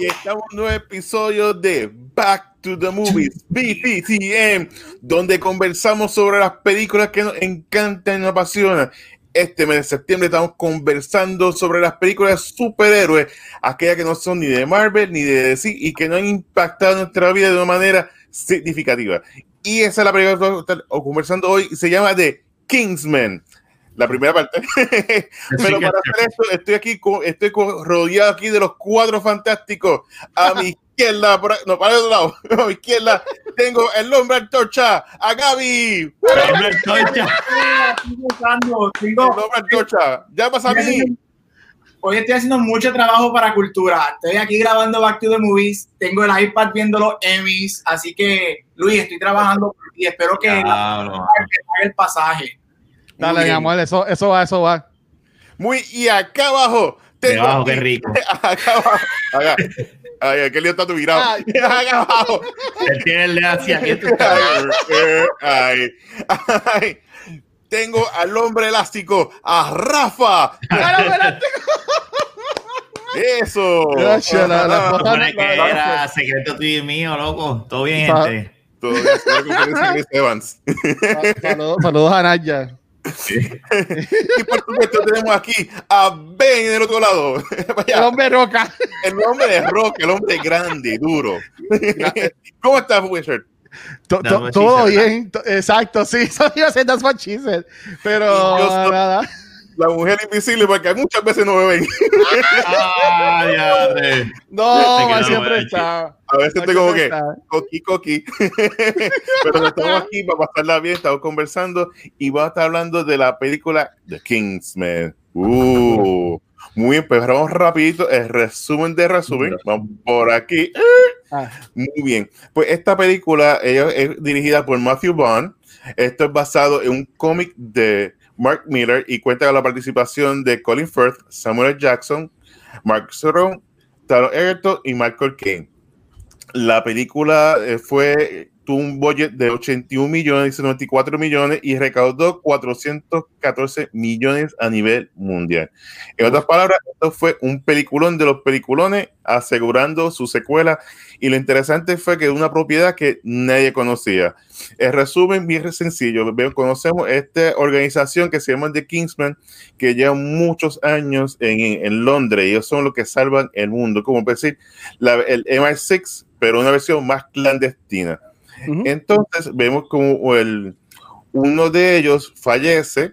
Y estamos en un nuevo episodio de Back to the Movies, BTTM, donde conversamos sobre las películas que nos encantan y nos apasionan. Este mes de septiembre estamos conversando sobre las películas superhéroes, aquellas que no son ni de Marvel ni de DC y que no han impactado nuestra vida de una manera significativa. Y esa es la película que estar conversando hoy, se llama The Kingsman la primera parte. Pero para hacer esto, estoy aquí, con, estoy con, rodeado aquí de los cuatro fantásticos. A mi izquierda, por, no, para el otro lado, a mi izquierda, tengo el hombre antorcha, a Gaby. El hombre antorcha. El hombre antorcha. Ya pasa a mí. Hoy estoy haciendo mucho trabajo para cultura. Estoy aquí grabando Back to the Movies. Tengo el iPad viendo los Emmys. Así que, Luis, estoy trabajando y espero que, Claro. que el pasaje. Dale, mi amor, eso, eso va, eso va. Muy, y acá abajo, tengo. Debajo, qué rico. Acá abajo. Acá. Ay, qué lío está tu mirado. Ay. Acá abajo. Él tiene el dedo hacia aquí. Ay, ay. Tengo al hombre elástico, a Rafa. Eso. Gracias, la- la- supone que era secreto tuyo y mío, loco. Todo bien, gente. Chris Evans. Saludos, saludos a Naya. Y por supuesto tenemos aquí a Ben del otro lado. Vaya, El hombre roca. el hombre de rock, el hombre grande, duro. ¿Cómo estás, Wizard? To- to- todo bien, to- exacto, sí, eso iba a ser that's what she said. Pero yo nada. La mujer invisible, porque muchas veces no me ven. Ah. No, siempre está. A veces Siempre tengo que, coqui, coqui. Pero estamos aquí para pasarla bien, estamos conversando y vamos a estar hablando de la película The Kingsman. Uh, muy bien, pues vamos rapidito, el resumen de resumen. Vamos por aquí. Ah, Muy bien. Pues esta película ella es dirigida por Matthew Vaughn. Esto es basado en un cómic de Mark Miller y cuenta con la participación de Colin Firth, Samuel. Jackson, Mark Strong, Taron Egerton y Michael Caine. La película eh, fue tuvo un budget de 81 millones y 94 millones y recaudó 414 millones a nivel mundial. En otras palabras, esto fue un peliculón de los peliculones asegurando su secuela y lo interesante fue que una propiedad que nadie conocía. El resumen bien sencillo, conocemos esta organización que se llama The Kingsman, que lleva muchos años en, en- en Londres, y ellos son los que salvan el mundo, como decir, la- el MI6, pero una versión más clandestina. Entonces vemos como el, uno de ellos fallece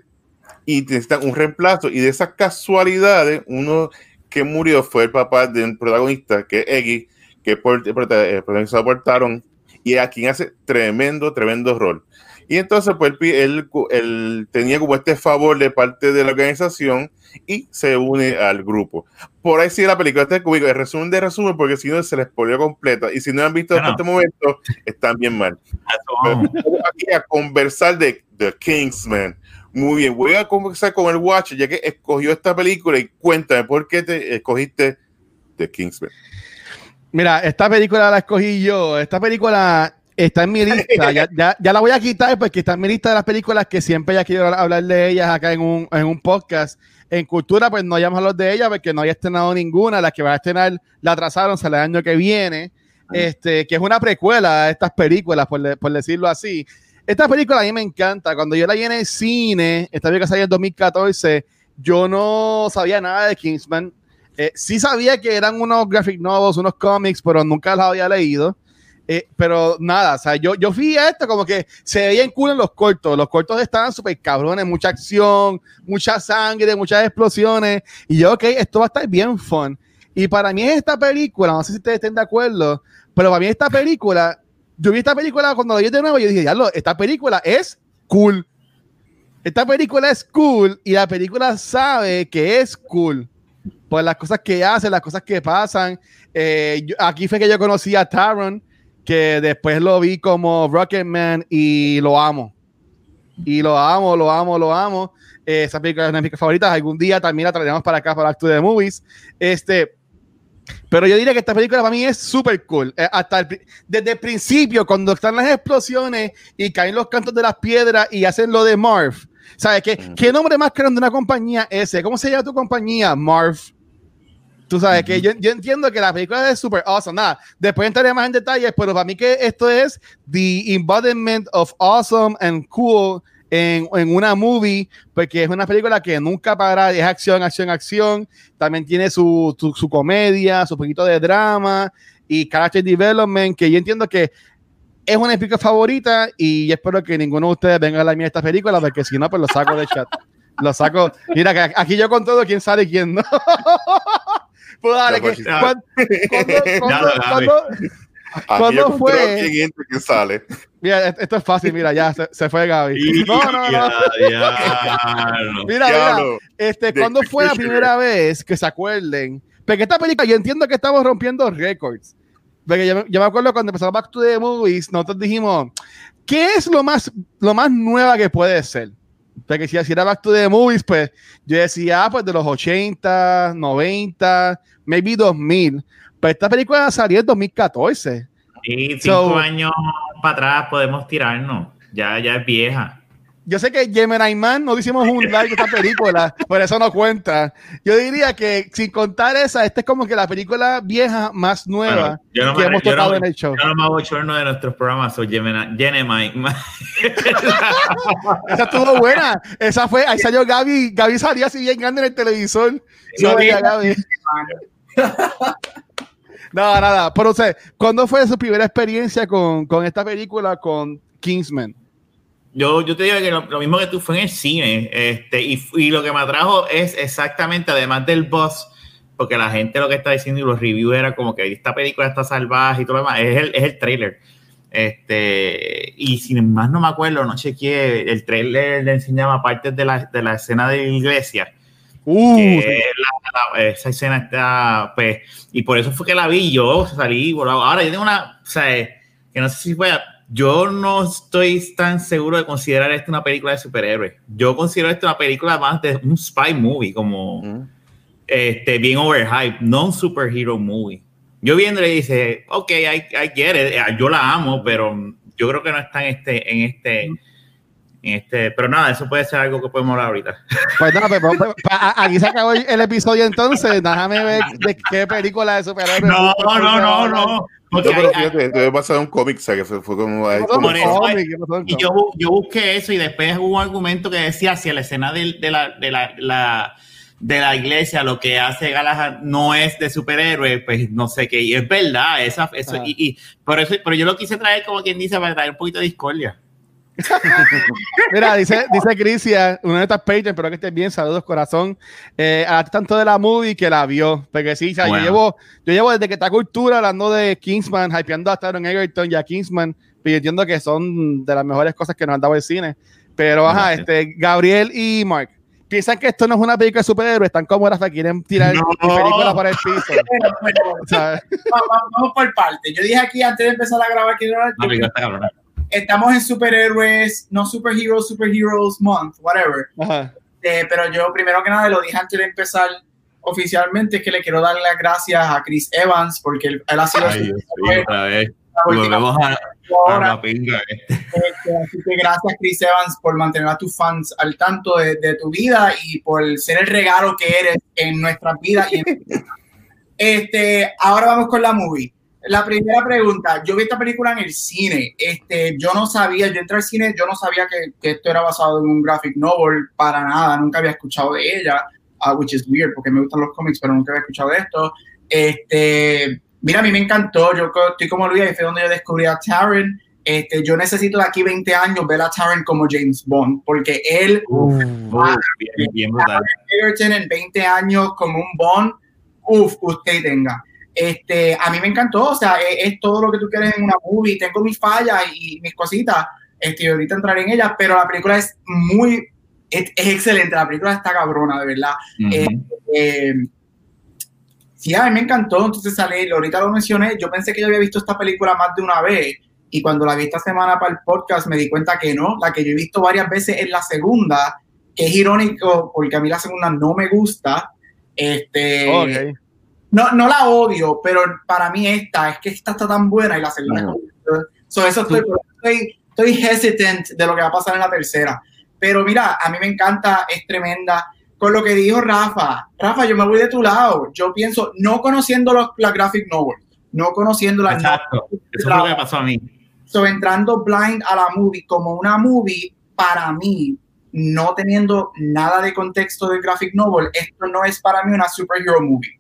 y necesitan un reemplazo. Y de esas casualidades, uno que murió fue el papá de un protagonista, que es Eggy, que es protagonizado por Taron, y a quien hace tremendo, tremendo rol. Y entonces, pues él, él, él tenía como este favor de parte de la organización y se une al grupo. Por ahí sigue la película. Este es como digo, el resumen de resumen, porque si no se les polió completa. Y si no han visto hasta Bueno. este momento, están bien mal. Vamos aquí a conversar de The Kingsman. Muy bien, voy a conversar con el Watch, ya que escogió esta película y cuéntame por qué te escogiste The Kingsman. Mira, esta película la escogí yo. Esta película está en mi lista. Ya, ya, ya la voy a quitar porque está en mi lista de las películas que siempre ya quiero hablar de ellas acá en un, en un podcast. En cultura, pues no hayamos hablado de ella porque no había estrenado ninguna. La que va a estrenar la atrasaron, sale el año que viene. Este, que es una precuela a estas películas, por, de- por decirlo así. Esta película a mí me encanta. Cuando yo la vi en el cine, esta película salió en 2014, yo no sabía nada de Kingsman. Eh, sí sabía que eran unos graphic novels, unos cómics, pero nunca los había leído. Eh, pero nada, o sea, yo, yo fui a esto como que se veían cool en los cortos. Los cortos estaban súper cabrones, mucha acción, mucha sangre, muchas explosiones. Y yo, ok, esto va a estar bien fun. Y para mí esta película, no sé si ustedes estén de acuerdo, pero para mí esta película, yo vi esta película cuando la vi de nuevo yo dije, diablo, esta película es cool. Esta película es cool y la película sabe que es cool por las cosas que hace, las cosas que pasan. Eh, aquí fue que yo conocí a Taron, que después lo vi como Rocketman y lo amo. Y lo amo, lo amo, lo amo. Eh, esa película es una de mis favoritas. Algún día también la traeremos para acá para Acto de Movies. Este, pero yo diría que esta película para mí es súper cool. Eh, hasta el, desde el principio, cuando están las explosiones y caen los cantos de las piedras y hacen lo de Marv. ¿Sabes qué? ¿Qué nombre más grande de una compañía ese? ¿Cómo se llama tu compañía? Marv. Tú sabes que yo, yo, entiendo que la película es súper awesome. Nada, después entraré más en detalles, pero para mí que esto es the embodiment of awesome and cool en, en, una movie, porque es una película que nunca para, es acción, acción, acción. También tiene su, su, su comedia, su poquito de drama y character development, que yo entiendo que es una película favorita y espero que ninguno de ustedes venga a la mía esta película, porque si no, pues lo saco de chat. Lo saco. Mira, que aquí yo con todo quién sabe quién no. pues dale, que, cuando, cuando, cuando, ¿Cuándo fue? que sale. Mira, esto es fácil, mira, ya se, se fue Gaby. No, no, no. mira, mira, este, ¿cuándo fue la primera vez que se acuerden? Porque esta película, yo entiendo que estamos rompiendo récords. Porque yo, yo, me acuerdo cuando empezamos Back to the Movies, nosotros dijimos, ¿qué es lo más, lo más nueva que puede ser? Porque si era Back to the Movies, pues yo decía, ah, pues de los 80, 90, maybe 2000. Pero esta película salió en 2014. Sí, cinco so, años para atrás podemos tirarnos. Ya, ya es vieja. Yo sé que Gemini Man no hicimos un like de esta película, por eso no cuenta. Yo diría que sin contar esa, esta es como que la película vieja más nueva bueno, no que me, hemos tocado no, en el show. Yo no me hago chorno de nuestros programas, soy Gemini, Gemini Man. esa estuvo buena. Esa fue, ahí salió Gaby, Gaby salía así bien grande en el televisor. No, veía Gaby. No, nada. Pero, sea, ¿cuándo fue su primera experiencia con, con esta película, con Kingsman? Yo, yo te digo que lo, lo, mismo que tú fue en el cine. Este, y, y, lo que me atrajo es exactamente, además del boss, porque la gente lo que está diciendo y los reviews era como que esta película está salvaje y todo lo demás, es el, es el trailer. Este, y sin más no me acuerdo, no chequeé, el trailer le enseñaba partes de la, de la escena de la iglesia Uh, la, la, esa escena está, pues, y por eso fue que la vi yo, salí, ahora yo tengo una, o sea, que no sé si fue, yo no estoy tan seguro de considerar esto una película de superhéroes, yo considero esto una película más de un spy movie, como, mm. este, bien overhyped, no un superhero movie. Yo viéndole dice, ok, I, I get it, yo la amo, pero yo creo que no está en este, en este, mm este, pero nada, eso puede ser algo que podemos hablar ahorita. Pues nada, pues, pues, pues, aquí se acabó el episodio entonces. Déjame ver de qué película de superhéroes. No, no, no, no. Porque no, pero fíjate, debe pasar un cómic, o sea, que fue como. Ahí, como cómic, y yo, yo busqué eso y después hubo un argumento que decía si la escena de, de, la, de, la, la, de la iglesia lo que hace Galahad no es de superhéroe, pues no sé qué. Y es verdad, esa, eso, y, y, por eso, pero yo lo quise traer como quien dice para traer un poquito de discordia. Mira, dice, dice Crisia, una de estas pages, espero que estés bien, saludos corazón. Eh, a tanto de la movie que la vio, porque sí, o sea, bueno. yo, llevo, yo llevo desde que está cultura hablando de Kingsman, hypeando a Taron Egerton y a Kingsman, pero yo entiendo que son de las mejores cosas que nos han dado el cine. Pero, ajá, este, Gabriel y Mark, piensan que esto no es una película de superhéroes, están como las que quieren tirar no. películas para el piso. o sea, vamos, vamos, por parte. Yo dije aquí antes de empezar a grabar que no, estamos en superhéroes, no superheroes, superheroes month, whatever. Eh, pero yo primero que nada lo dije antes de empezar oficialmente es que le quiero dar las gracias a Chris Evans porque él, él ha sido Ay, sí, otra vez. Volvemos a, a la pinga. Este, así que gracias Chris Evans por mantener a tus fans al tanto de, de, tu vida y por ser el regalo que eres en nuestras vidas. Y en... este, ahora vamos con la movie. La primera pregunta, yo vi esta película en el cine, este, yo no sabía, yo entré al cine, yo no sabía que, que esto era basado en un graphic novel para nada, nunca había escuchado de ella, uh, which is weird porque me gustan los cómics, pero nunca había escuchado de esto. Este, mira, a mí me encantó, yo estoy como Luis, ahí fue donde yo descubrí a Taron, este, yo necesito de aquí 20 años ver a Taron como James Bond, porque él uh, uh, bien, bien en 20 años como un Bond, uff, usted tenga. Este, a mí me encantó, o sea, es, es, todo lo que tú quieres en una movie, tengo mis fallas y mis cositas, este, ahorita entraré en ellas, pero la película es muy, es, es excelente, la película está cabrona, de verdad. Uh -huh. eh, Sí, a mí me encantó. Entonces sale, ahorita lo mencioné. Yo pensé que yo había visto esta película más de una vez. Y cuando la vi esta semana para el podcast, me di cuenta que no. La que yo he visto varias veces es la segunda, que es irónico porque a mí la segunda no me gusta. Este, Ok. No, no la odio, pero para mí esta es que esta está tan buena y la segunda es so, eso estoy, estoy, estoy hesitant de lo que va a pasar en la tercera. Pero mira, a mí me encanta, es tremenda. Con lo que dijo Rafa, Rafa, yo me voy de tu lado. Yo pienso, no conociendo los, la graphic novel, no conociendo la Exacto. Eso fue lo que me pasó a mí. So, entrando blind a la movie como una movie, para mí, no teniendo nada de contexto del graphic novel, esto no es para mí una superhero movie.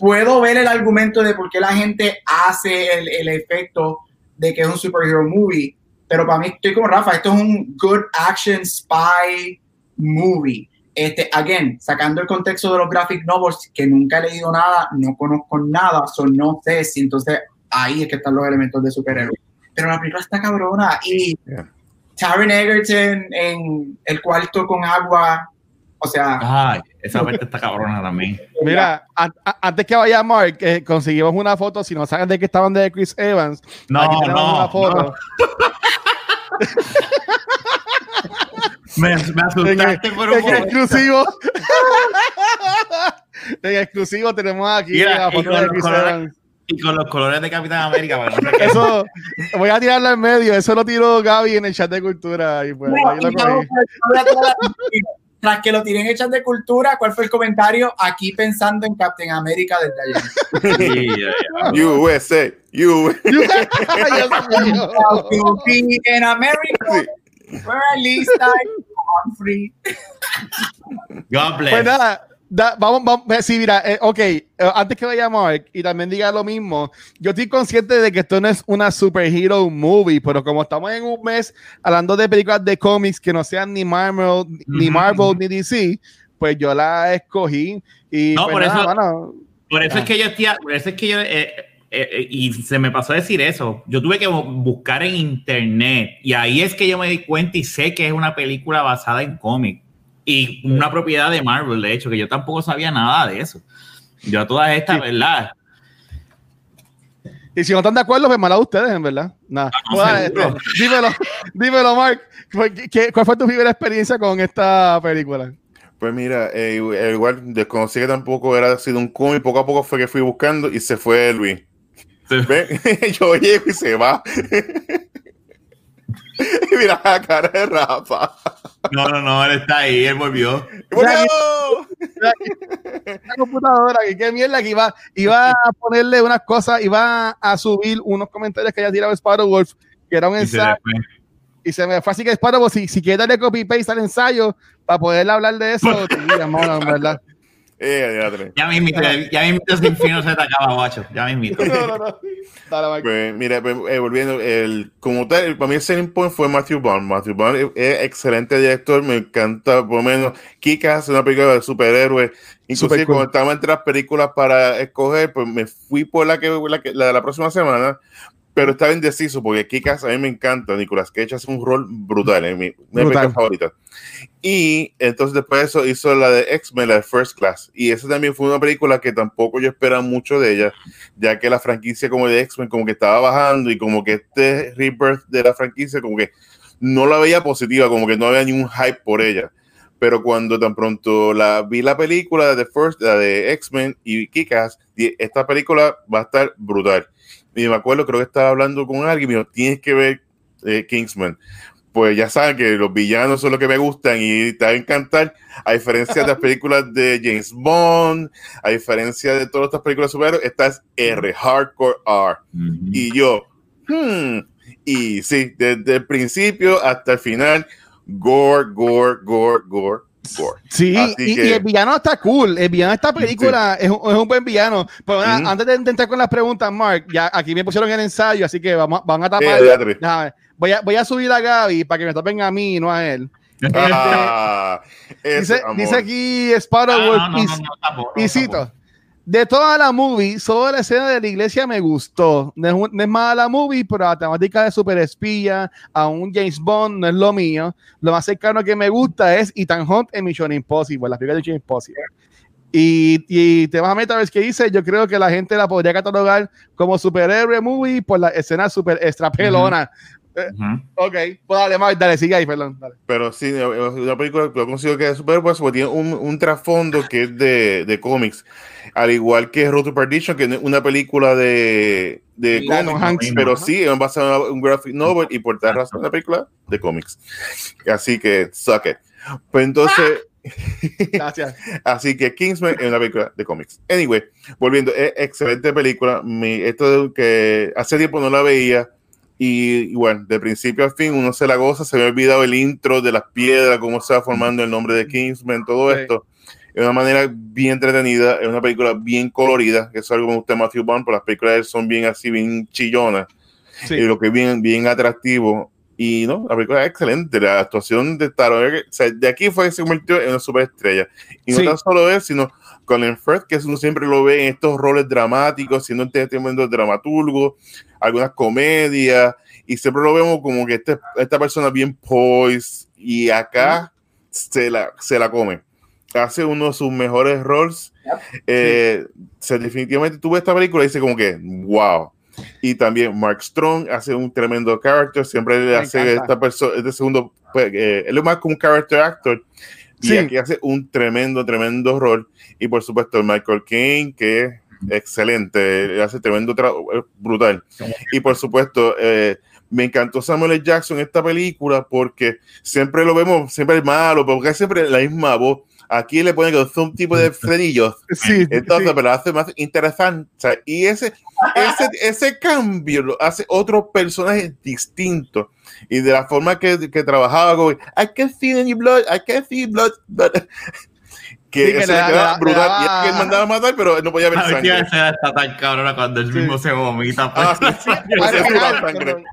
Puedo ver el argumento de por qué la gente hace el, el efecto de que es un superhero movie, pero para mí estoy como Rafa, esto es un good action spy movie. Este, again, sacando el contexto de los graphic novels, que nunca he leído nada, no conozco nada, so no sé si entonces ahí es que están los elementos de superhéroe. Pero la película está cabrona y Yeah. Taron Egerton en el cuarto con agua, o sea, Ay, esa parte está cabrona también. Mira, a- antes que vaya Mark, eh, conseguimos una foto. Si no saben de qué estaban de Chris Evans, No, no, una foto. no. Me, me En, asustaste por un en momento. exclusivo. en exclusivo tenemos aquí Mira, la y foto con de los Chris colores- Evans. Y con los colores de Capitán América. bueno. Eso, voy a tirarlo en medio. Eso lo tiró Gaby en el chat de cultura. Y pues, No, ahí lo tras que lo tiren hechas de cultura, ¿cuál fue el comentario? Aquí pensando en Captain America desde. Sí, ya. USA, U. Dios mío. To be in America, where at least I'm free. God bless. Pues nada, da- vamos, vamos, eh, sí, mira, eh, ok, eh, antes que vaya Mark y también diga lo mismo, yo estoy consciente de que esto no es una superhero movie, pero como estamos en un mes hablando de películas de cómics que no sean ni Marvel, ni. Marvel, ni DC, pues yo la escogí y No, pues por nada, eso- mano, Por eso Ah. es que yo estoy, por eso es que yo, eh, eh, eh, y se me pasó a decir eso, yo tuve que bu- buscar en internet y ahí es que yo me di cuenta y sé que es una película basada en cómic y una propiedad de Marvel, de hecho, que yo tampoco sabía nada de eso. Yo todas estas, Sí. ¿verdad? y si no están de acuerdo, pues mal a ustedes, en verdad. Nada. no, este, dímelo, dímelo, Mark. ¿Qué- qué- ¿Cuál fue tu primera experiencia con esta película? Pues mira, eh, igual desconocí que tampoco era sido un cómic, poco a poco fue que fui buscando y se fue Luis. ¿Ve? Yo llego y se va. y mira la cara de Rafa. No, no, no, él está ahí, él volvió. La computadora, que qué mierda, que iba, iba a ponerle unas cosas, iba a subir unos comentarios que haya tirado Sparrow Wolf, que era un Y se ensayo, y se me fue así que Sparrow Wolf, si, si quieres darle copy paste al ensayo para poder hablar de eso, sí, hermano, en verdad. Eh, ya. Ya mismito, ya mismito sin fin se te acaba, guacho. Ya mismito. No, no, no. Dale, Mark. Pues mira, pues, eh, volviendo, el, como tal, el- para mí el selling point fue Matthew Bond. Matthew Bond es, es excelente director, me encanta, por lo menos, Kikas es una película de superhéroes. Inclusive Super cool. cuando estaba entre las películas para escoger, pues me fui por la que la, que- la de la próxima semana, pero estaba indeciso porque Kikas a mí me encanta. Nicolas Cage hace un rol brutal, es mi Brutal. favorita. Y entonces después de eso hizo la de X-Men, la de First Class. Y esa también fue una película que tampoco yo esperaba mucho de ella, ya que la franquicia como de X-Men como que estaba bajando y como que este rebirth de la franquicia como que no la veía positiva, como que no había ningún hype por ella. Pero cuando tan pronto la vi la película de First, la de X-Men y Kikas, esta película va a estar brutal. Y me acuerdo, creo que estaba hablando con alguien y me dijo, tienes que ver eh, Kingsman. Pues ya saben que los villanos son los que me gustan y te va a encantar, a diferencia de las películas de James Bond, a diferencia de todas estas películas superhéroes, esta es R, Hardcore R. Y yo, hmm, y sí, desde el principio hasta el final, gore, gore, gore, gore, gore. Sí, y, que- y el villano está cool. El villano de esta película es, un, es un buen villano. Pero antes de intentar con las preguntas, Mark, ya aquí me pusieron el ensayo, así que vamos, van a tapar. Eh, voy, a, voy a subir a Gaby para que me tapen a mí, no a él. Ah, eso, Dice, dice aquí Sparrow Ah, no, no, y- no, no, de toda la movie, solo la escena de la iglesia me gustó. No es, mala la movie, pero la temática de super espía a un James Bond no es lo mío. Lo más cercano que me gusta es Ethan Hunt en Mission Impossible, la película de Mission Impossible. Y, y te vas a Metaverse que dice, yo creo que la gente la podría catalogar como superhéroe movie por la escena super extra pelona. Uh Ok, pues dale, más, dale, sigue ahí, perdón. Dale. Pero sí, una película yo considero que es super pues, porque tiene un, un trasfondo que es de, de cómics, al igual que Road to Perdition, que es una película de, de cómics, pero sí, es basada en un graphic novel y por tal razón una película de cómics. Así que, suck it. Pues entonces... Gracias. Así que Kingsman es una película de cómics. Anyway, volviendo, es excelente película. Mi, esto que hace tiempo no la veía y, y, bueno, de principio a fin uno se la goza, se me ha olvidado el intro de las piedras, cómo se va formando el nombre de Kingsman, todo sí. esto. Es una manera bien entretenida, es una película bien colorida, que es algo que me gusta Matthew Bond, pero las películas son bien así, bien chillonas, sí. y lo que es bien, bien atractivo. Y no, la película es excelente, la actuación de Taro, o sea, de aquí fue que se convirtió en una superestrella. Y no sí. tan solo él, sino Colin Firth, que uno siempre lo ve en estos roles dramáticos, siendo un tremendo dramaturgo, algunas comedias, y siempre lo vemos como que este, esta persona bien poised, y acá se, la, se la come. Hace uno de sus mejores roles. Yep. Eh, se, definitivamente tuve esta película y dice como que, wow. Y también Mark Strong hace un tremendo character, siempre le hace esta persona, este segundo, pues, eh, él es más como un character actor, y sí. aquí hace un tremendo, tremendo rol. Y por supuesto, Michael King, que es excelente, hace tremendo brutal. Y por supuesto, eh, me encantó Samuel L. Jackson en esta película porque siempre lo vemos, siempre es malo, porque siempre la misma voz. Aquí le ponen un tipo de frenillos. Sí, Entonces, sí. pero hace más interesante. O sea, y ese, ese, ese cambio lo hace otro personaje distinto. Y de la forma que, que trabajaba, como, I can in your blood, I can feel blood. blood. Que, sí, eso le, quedaba brutal. La... Y es que él mandaba a matar, pero él no podía ver la sangre. está tan cabrona cuando él sí. mismo se vomita. Ah, sí, sí. sangre.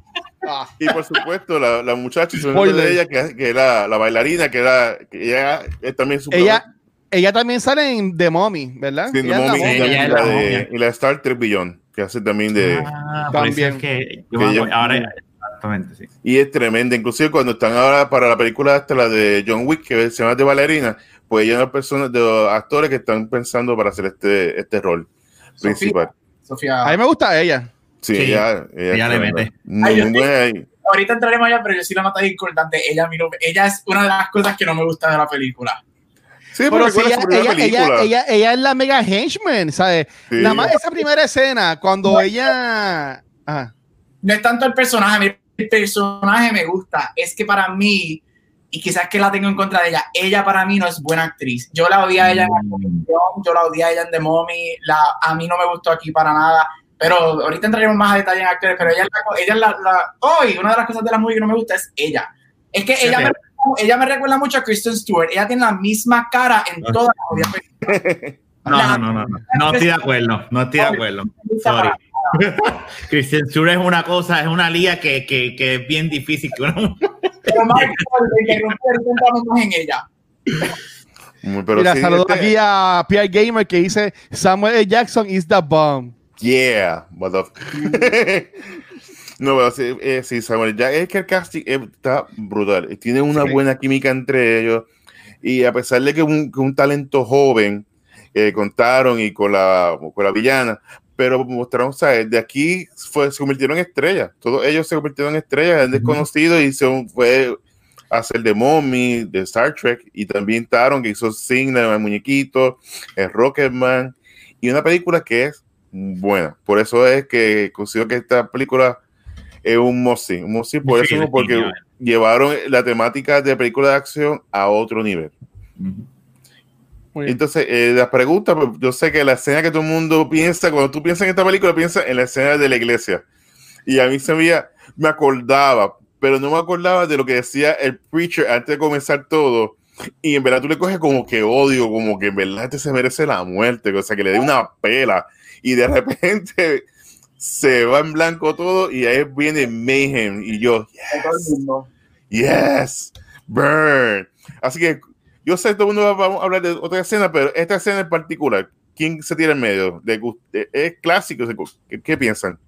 Ah. Y por supuesto, la, la muchacha de ella, que, que era la bailarina, que era que ella es también su ella, ella también sale en The Mommy, ¿verdad? Sí, The Mommy, y, la, la de, y la Star Trek Beyond, que hace también de. Ah, también. Es que, yo que ella, ahora, exactamente, sí. Y es tremenda. Inclusive cuando están ahora para la película hasta la de John Wick, que se llama de bailarina, pues ella es una persona de los actores que están pensando para hacer este, este rol Sofía, principal. Sofía. A mí me gusta ella. Sí, sí, ella, ella, ella le mete. Ay, ahorita entraremos allá, pero yo sí la nota importante. Ella, ella es una de las cosas que no me gusta de la película. Sí, pero, pero si ella, ella, ella, ella, ella, es la mega henchman, ¿sabes? Sí. Nada más esa primera escena, cuando no, ella... Ajá. No es tanto el personaje, el personaje me gusta, es que para mí, y quizás que la tengo en contra de ella, ella para mí no es buena actriz. Yo la odié a ella en la comisión, yo la odié a ella en The Mommy, la, a mí no me gustó aquí para nada pero ahorita entraremos más a detalle en actores, pero ella es la, ella la, la hoy oh, una de las cosas de la movie que no me gusta es ella. Es que ella, me, ella me recuerda mucho a Kristen Stewart. Ella tiene la misma cara en toda la movie. No, no, no, no, no, no estoy de acuerdo, no estoy de acuerdo. Sorry. Kristen Stewart es una cosa, es una liga que, que, que es bien difícil que. Pero más más en ella. Pero Mira, sí, saludo este... aquí a Pierre Gamer que dice Samuel L. Jackson is the bomb. Yeah, motherfucker. no, pero sí, eh, sí, Samuel, ya es que el casting está brutal. Tiene una sí. buena química entre ellos. Y a pesar de que un, que un talento joven eh, contaron y con la, con la villana, pero mostraron, ¿sabes? De aquí fue, se convirtieron en estrellas. Todos ellos se convirtieron en estrellas, en desconocidos, y se fue a hacer de Mommy, de Star Trek, y también Taron, que hizo Signa, el muñequito, el Rocketman, y una película que es buena. Por eso es que considero que esta película es un must un must por sí, eso, porque sí, llevaron la temática de película de acción a otro nivel. Uh -huh. Entonces, eh, la pregunta, pues, yo sé que la escena que todo el mundo piensa, cuando tú piensas en esta película, piensas en la escena de la iglesia. Y a mí se me, me acordaba, pero no me acordaba de lo que decía el preacher antes de comenzar todo. Y en verdad tú le coges como que odio, como que en verdad este se merece la muerte, o sea, que le dé una pela y de repente se va en blanco todo y ahí viene Mayhem y yo, yes, yes, burn. Así que yo sé, todo el mundo va a hablar de otra escena, pero esta escena en particular, ¿quién se tira en medio? De, ¿Es clásico? ¿Qué, ¿Qué, piensan?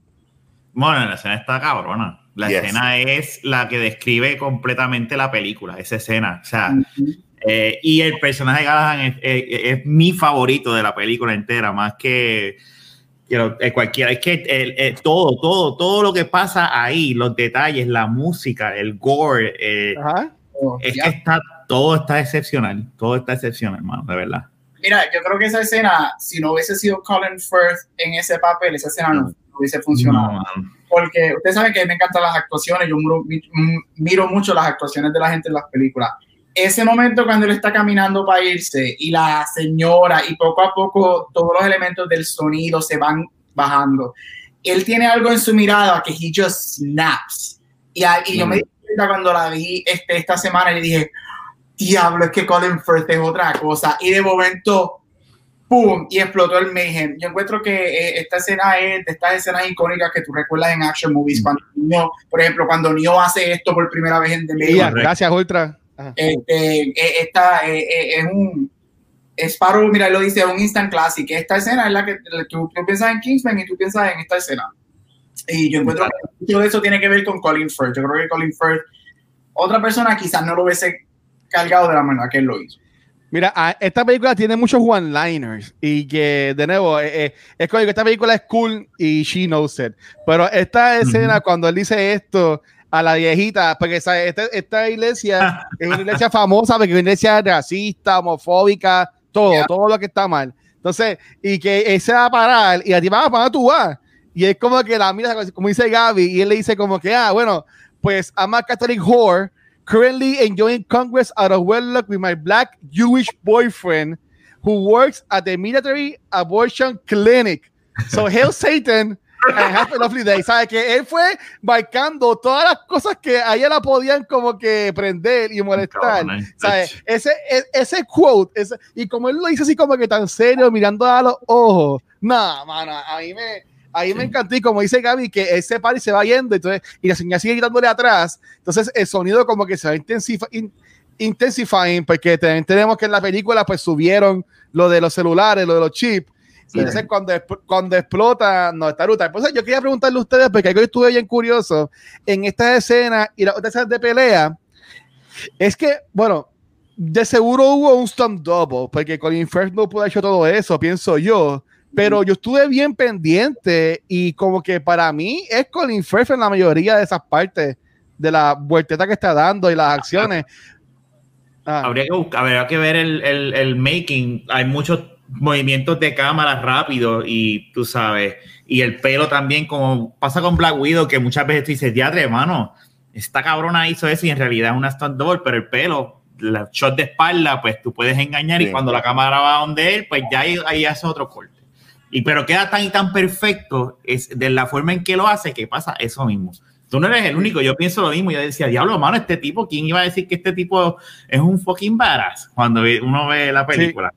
Bueno, la escena está cabrona. La yes. escena es la que describe completamente la película, esa escena. O sea. Eh, y el personaje de Galahad es, es- es mi favorito de la película entera, más que, que eh, cualquiera. Es que el- el- todo, todo, todo lo que pasa ahí, los detalles, la música, el gore, eh, Ajá. es que está, todo está excepcional. Todo está excepcional, hermano, de verdad. Mira, yo creo que esa escena, si no hubiese sido Colin Firth en ese papel, esa escena no, hubiese funcionado. No. Porque ustedes saben que a mí me encantan las actuaciones, yo miro, mi- miro mucho las actuaciones de la gente en las películas. Ese momento cuando él está caminando para irse y la señora y poco a poco todos los elementos del sonido se van bajando. Él tiene algo en su mirada que he just snaps. Y, y yo me di cuenta cuando la vi este, esta semana y dije, diablo, es que Colin Firth es otra cosa. Y de momento, ¡pum! Y explotó el mayhem. Yo encuentro que eh, esta escena es de estas escenas icónicas que tú recuerdas en action movies. Cuando Neo, por ejemplo, cuando Neo hace esto por primera vez en The Correcto. gracias, Ultra. Eh, esta, eh, eh, es un Sparrow, mira, lo dice, un instant classic. Esta escena es la que tú, tú piensas en Kingsman y tú piensas en esta escena. Y yo encuentro que mucho de eso tiene que ver con Colin Firth. Yo creo que Colin Firth, otra persona quizás no lo hubiese cargado de la manera que él lo hizo. Mira, a- esta película tiene muchos one-liners y que, de nuevo, eh, eh, es como que esta película es cool y she knows it. Pero esta escena, cuando él dice esto a la viejita, porque ¿sabes? Esta, esta iglesia es una iglesia famosa, porque es una iglesia racista, homofóbica, todo, Yeah. todo lo que está mal. Entonces, y que él se va a parar y a ti va para tú vas. Y es como que la mira, como dice Gaby, y él le dice como que, ah, bueno, pues I'm a Catholic whore, currently enjoying Congress out of wedlock with my black Jewish boyfriend who works at the military abortion clinic. So hail Satan and have a lovely day. ¿Sabes? Que él fue marcando todas las cosas que a ella la podían como que prender y molestar. Cabrón, ¿Sabes? Ese, e- ese quote, ese, y como él lo dice así como que tan serio, mirando a los ojos. No, mano, a mí me, a mí me Sí. encantó. Y como dice Gaby, que ese party se va yendo entonces, y la señora sigue gritándole atrás. Entonces el sonido como que se va in- intensifying, porque también tenemos que en la película pues subieron lo de los celulares, lo de los chips. Y entonces cuando, cuando explota, no, está brutal. Entonces yo quería preguntarle a ustedes, porque que estuve bien curioso, en esta escena y las otras escenas de pelea, es que, bueno, de seguro hubo un stunt double, porque Colin Firth no pudo haber hecho todo eso, pienso yo. Pero yo estuve bien pendiente y como que para mí es Colin Firth en la mayoría de esas partes de la vuelteta que está dando y las acciones. Ah, Habría que, buscar, habría que ver el, el, el making. Hay muchos movimientos de cámara rápidos y tú sabes, y el pelo también, como pasa con Black Widow, que muchas veces tú dices, diadre, hermano, esta cabrona hizo eso y en realidad es una stunt double, pero el pelo, la shot de espalda, pues tú puedes engañar Sí. y cuando la cámara va donde él, pues ya ahí, ahí hace otro corte. Y pero queda tan y tan perfecto es de la forma en que lo hace que pasa eso mismo. Tú no eres el único, yo pienso lo mismo. Yo decía, diablo, mano, este tipo, ¿quién iba a decir que este tipo es un fucking badass cuando uno ve la película?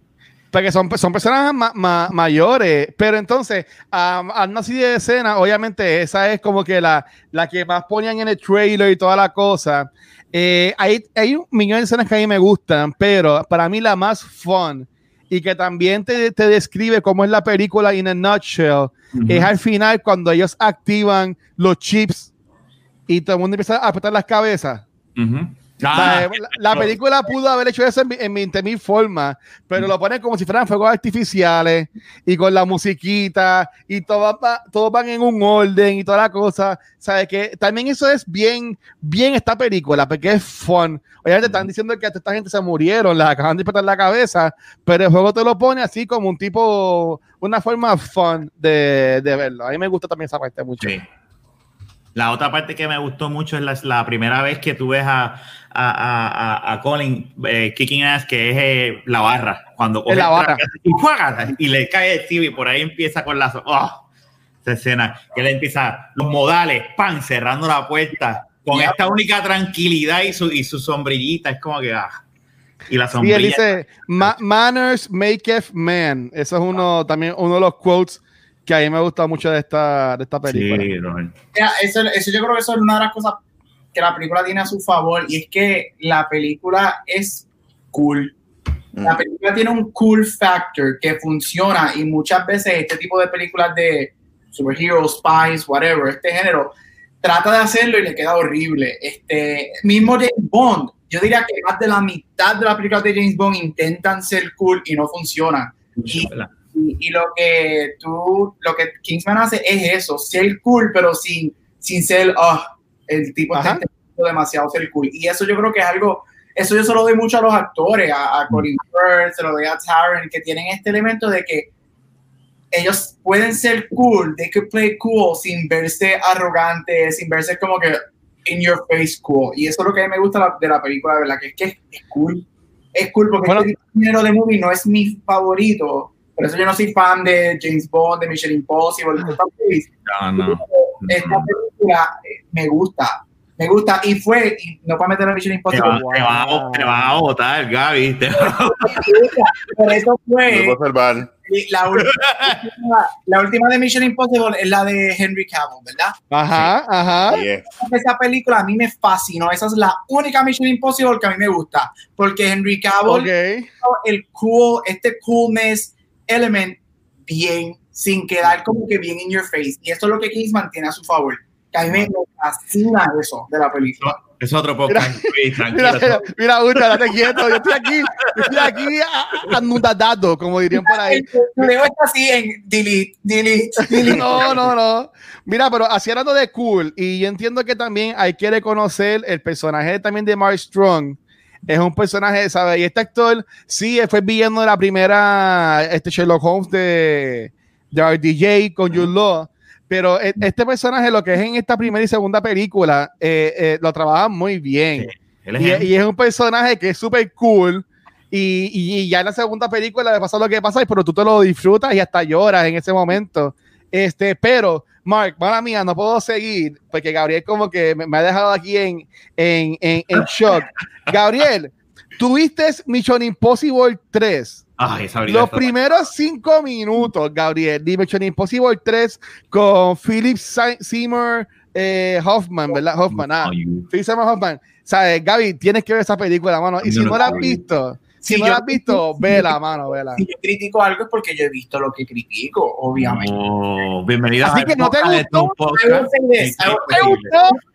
porque son, son personas ma- ma- mayores, pero entonces, um, al así de escena, obviamente esa es como que la, la que más ponían en el trailer y toda la cosa. Eh, hay, hay un millón de escenas que a mí me gustan, pero para mí la más fun y que también te, te describe cómo es la película in a nutshell, es al final cuando ellos activan los chips y todo el mundo empieza a apretar las cabezas. Ah, sea, la, la película pudo haber hecho eso en, mi- en 20 mil formas, pero lo ponen como si fueran fuegos artificiales y con la musiquita y todo va- todos van en un orden y toda la cosa. ¿Sabes que También eso es bien, bien esta película, porque es fun. Obviamente están diciendo que esta gente se murieron, les acaban de petar la cabeza, pero el juego te lo pone así como un tipo, una forma fun de, de verlo. A mí me gusta también esa parte mucho. Sí. La otra parte que me gustó mucho es la, la primera vez que tú ves a, a, a, a- Colin eh, kicking ass, que es eh, la barra. Cuando coge la barra. y, ¡juaga! y le cae el y por ahí empieza con las. ¡Oh! Esa escena. Que le empieza los modales, pan, cerrando la puerta. Con Ya. esta única tranquilidad y su, y su sombrillita. Es como que. Ah. Y la Y sombrilla. él dice, "Ma- manners maketh man. Eso es uno también uno de los quotes que a mí me gusta mucho de esta, de esta película. Sí, Robert. Mira, eso, eso yo creo que eso es una de las cosas que la película tiene a su favor y es que la película es cool. La película tiene un cool factor que funciona y muchas veces este tipo de películas de superheroes, spies, whatever, este género, trata de hacerlo y le queda horrible. Este, mismo James Bond, yo diría que más de la mitad de las películas de James Bond intentan ser cool y no funcionan. Y, y, y lo que tú, lo que Kingsman hace es eso, ser cool, pero sin, sin ser, oh, el tipo está demasiado ser cool. Y eso yo creo que es algo, eso yo se lo doy mucho a los actores, a, a Colin Firth, se lo doy a Taron, que tienen este elemento de que ellos pueden ser cool, they could play cool sin verse arrogante, sin verse como que in your face cool. Y eso es lo que a mí me gusta de la película, ¿verdad? Que es que es, cool. Es cool porque bueno, este género de movie no es mi favorito. Por eso yo no soy fan de James Bond, de Mission Impossible. No, no. Esta película eh, me gusta. Me gusta. Y fue, y no para meter a Mission Impossible. Te va, te va, te va a votar, Gaby. Te va. Por eso fue. La última, la última de Mission Impossible es la de Henry Cavill, ¿verdad? Ajá, ajá. Esa película a mí me fascinó. Esa es la única Mission Impossible que a mí me gusta. Porque Henry Cavill, okay. el cool, este coolness element, bien, sin quedar como que bien in your face. Y esto es lo que Kingsman tiene a su favor. Que a mí me fascina eso de la película. Es otro podcast. Mira, mira, mira, Ucha, date quieto. Yo estoy aquí, yo estoy aquí anudado, como dirían por ahí. Leo está así en delete, delete, delete. No, no, no. Mira, pero así hablando de cool, y yo entiendo que también hay que reconocer el personaje también de Mark Strong. Es un personaje, ¿sabes? Y este actor, sí, fue villano de la primera este Sherlock Holmes de, de RDJ con Jude Law pero e, este personaje, lo que es en esta primera y segunda película, eh, eh, lo trabaja muy bien. Sí, y, y, es un personaje que es súper cool. Y, y, ya en la segunda película le pasa lo que pasa, pero tú te lo disfrutas y hasta lloras en ese momento. Este, pero, Mark, mala mía, no puedo seguir porque Gabriel como que me, me ha dejado aquí en, en, en, en shock. Gabriel, tuviste Mission Impossible 3. Ay, Los primeros cinco minutos, Gabriel, Dimension Impossible 3 con Philip Seymour eh, Hoffman, ¿verdad? Hoffman, ah. Philip Seymour Hoffman. ¿Sabes, Gaby? Tienes que ver esa película, mano. Y si no, la has visto, si, si no la has visto, vela, mano, vela. Si yo critico algo es porque yo he visto lo que critico, obviamente. Oh, bienvenida Así que no te gustó.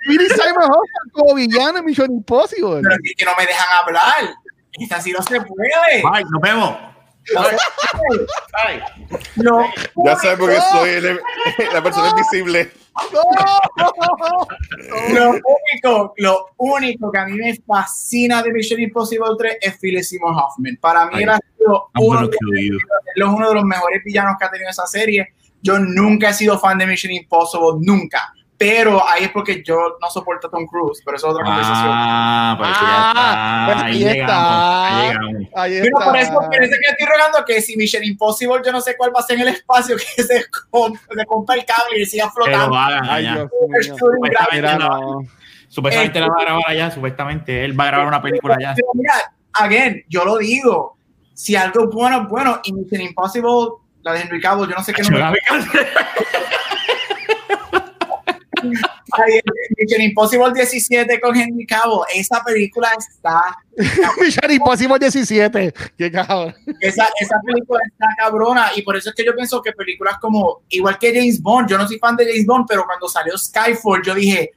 Philip Seymour Hoffman como villano en Mission Impossible. Pero es que no me dejan hablar. Es así no se puede. Bye, nos vemos. Ay. No. Ya sabes porque soy el, la persona invisible. Lo único, lo único que a mí me fascina de Mission Impossible 3 es Philip Seymour Hoffman. Para mí uno, de los, uno de los mejores villanos que ha tenido esa serie. Yo nunca he sido fan de Mission Impossible, nunca. Pero ahí es porque yo no soporto a Tom Cruise, pero eso es otra conversación. Ah, pues ah, pues ahí, ahí, está. Llegamos, ahí Pero está. por eso parece que estoy rogando que si Mission Impossible yo no sé cuál va a ser en el espacio, que se, comp se compra el cable y siga flotando. Ay, Dios supuestamente, no. supuestamente la va a grabar allá, supuestamente él va a grabar una película allá. Pero mira, again, yo lo digo, si algo es bueno, es bueno, y Mission Impossible, la de Henry Cavill, yo no sé qué no Mission Impossible 17 con Henry Cavill. Esa película está. Mission Impossible 17. Qué cabrón. Esa, esa película está cabrona. Y por eso es que yo pienso que películas como. Igual que James Bond. Yo no soy fan de James Bond, pero cuando salió Skyfall, yo dije,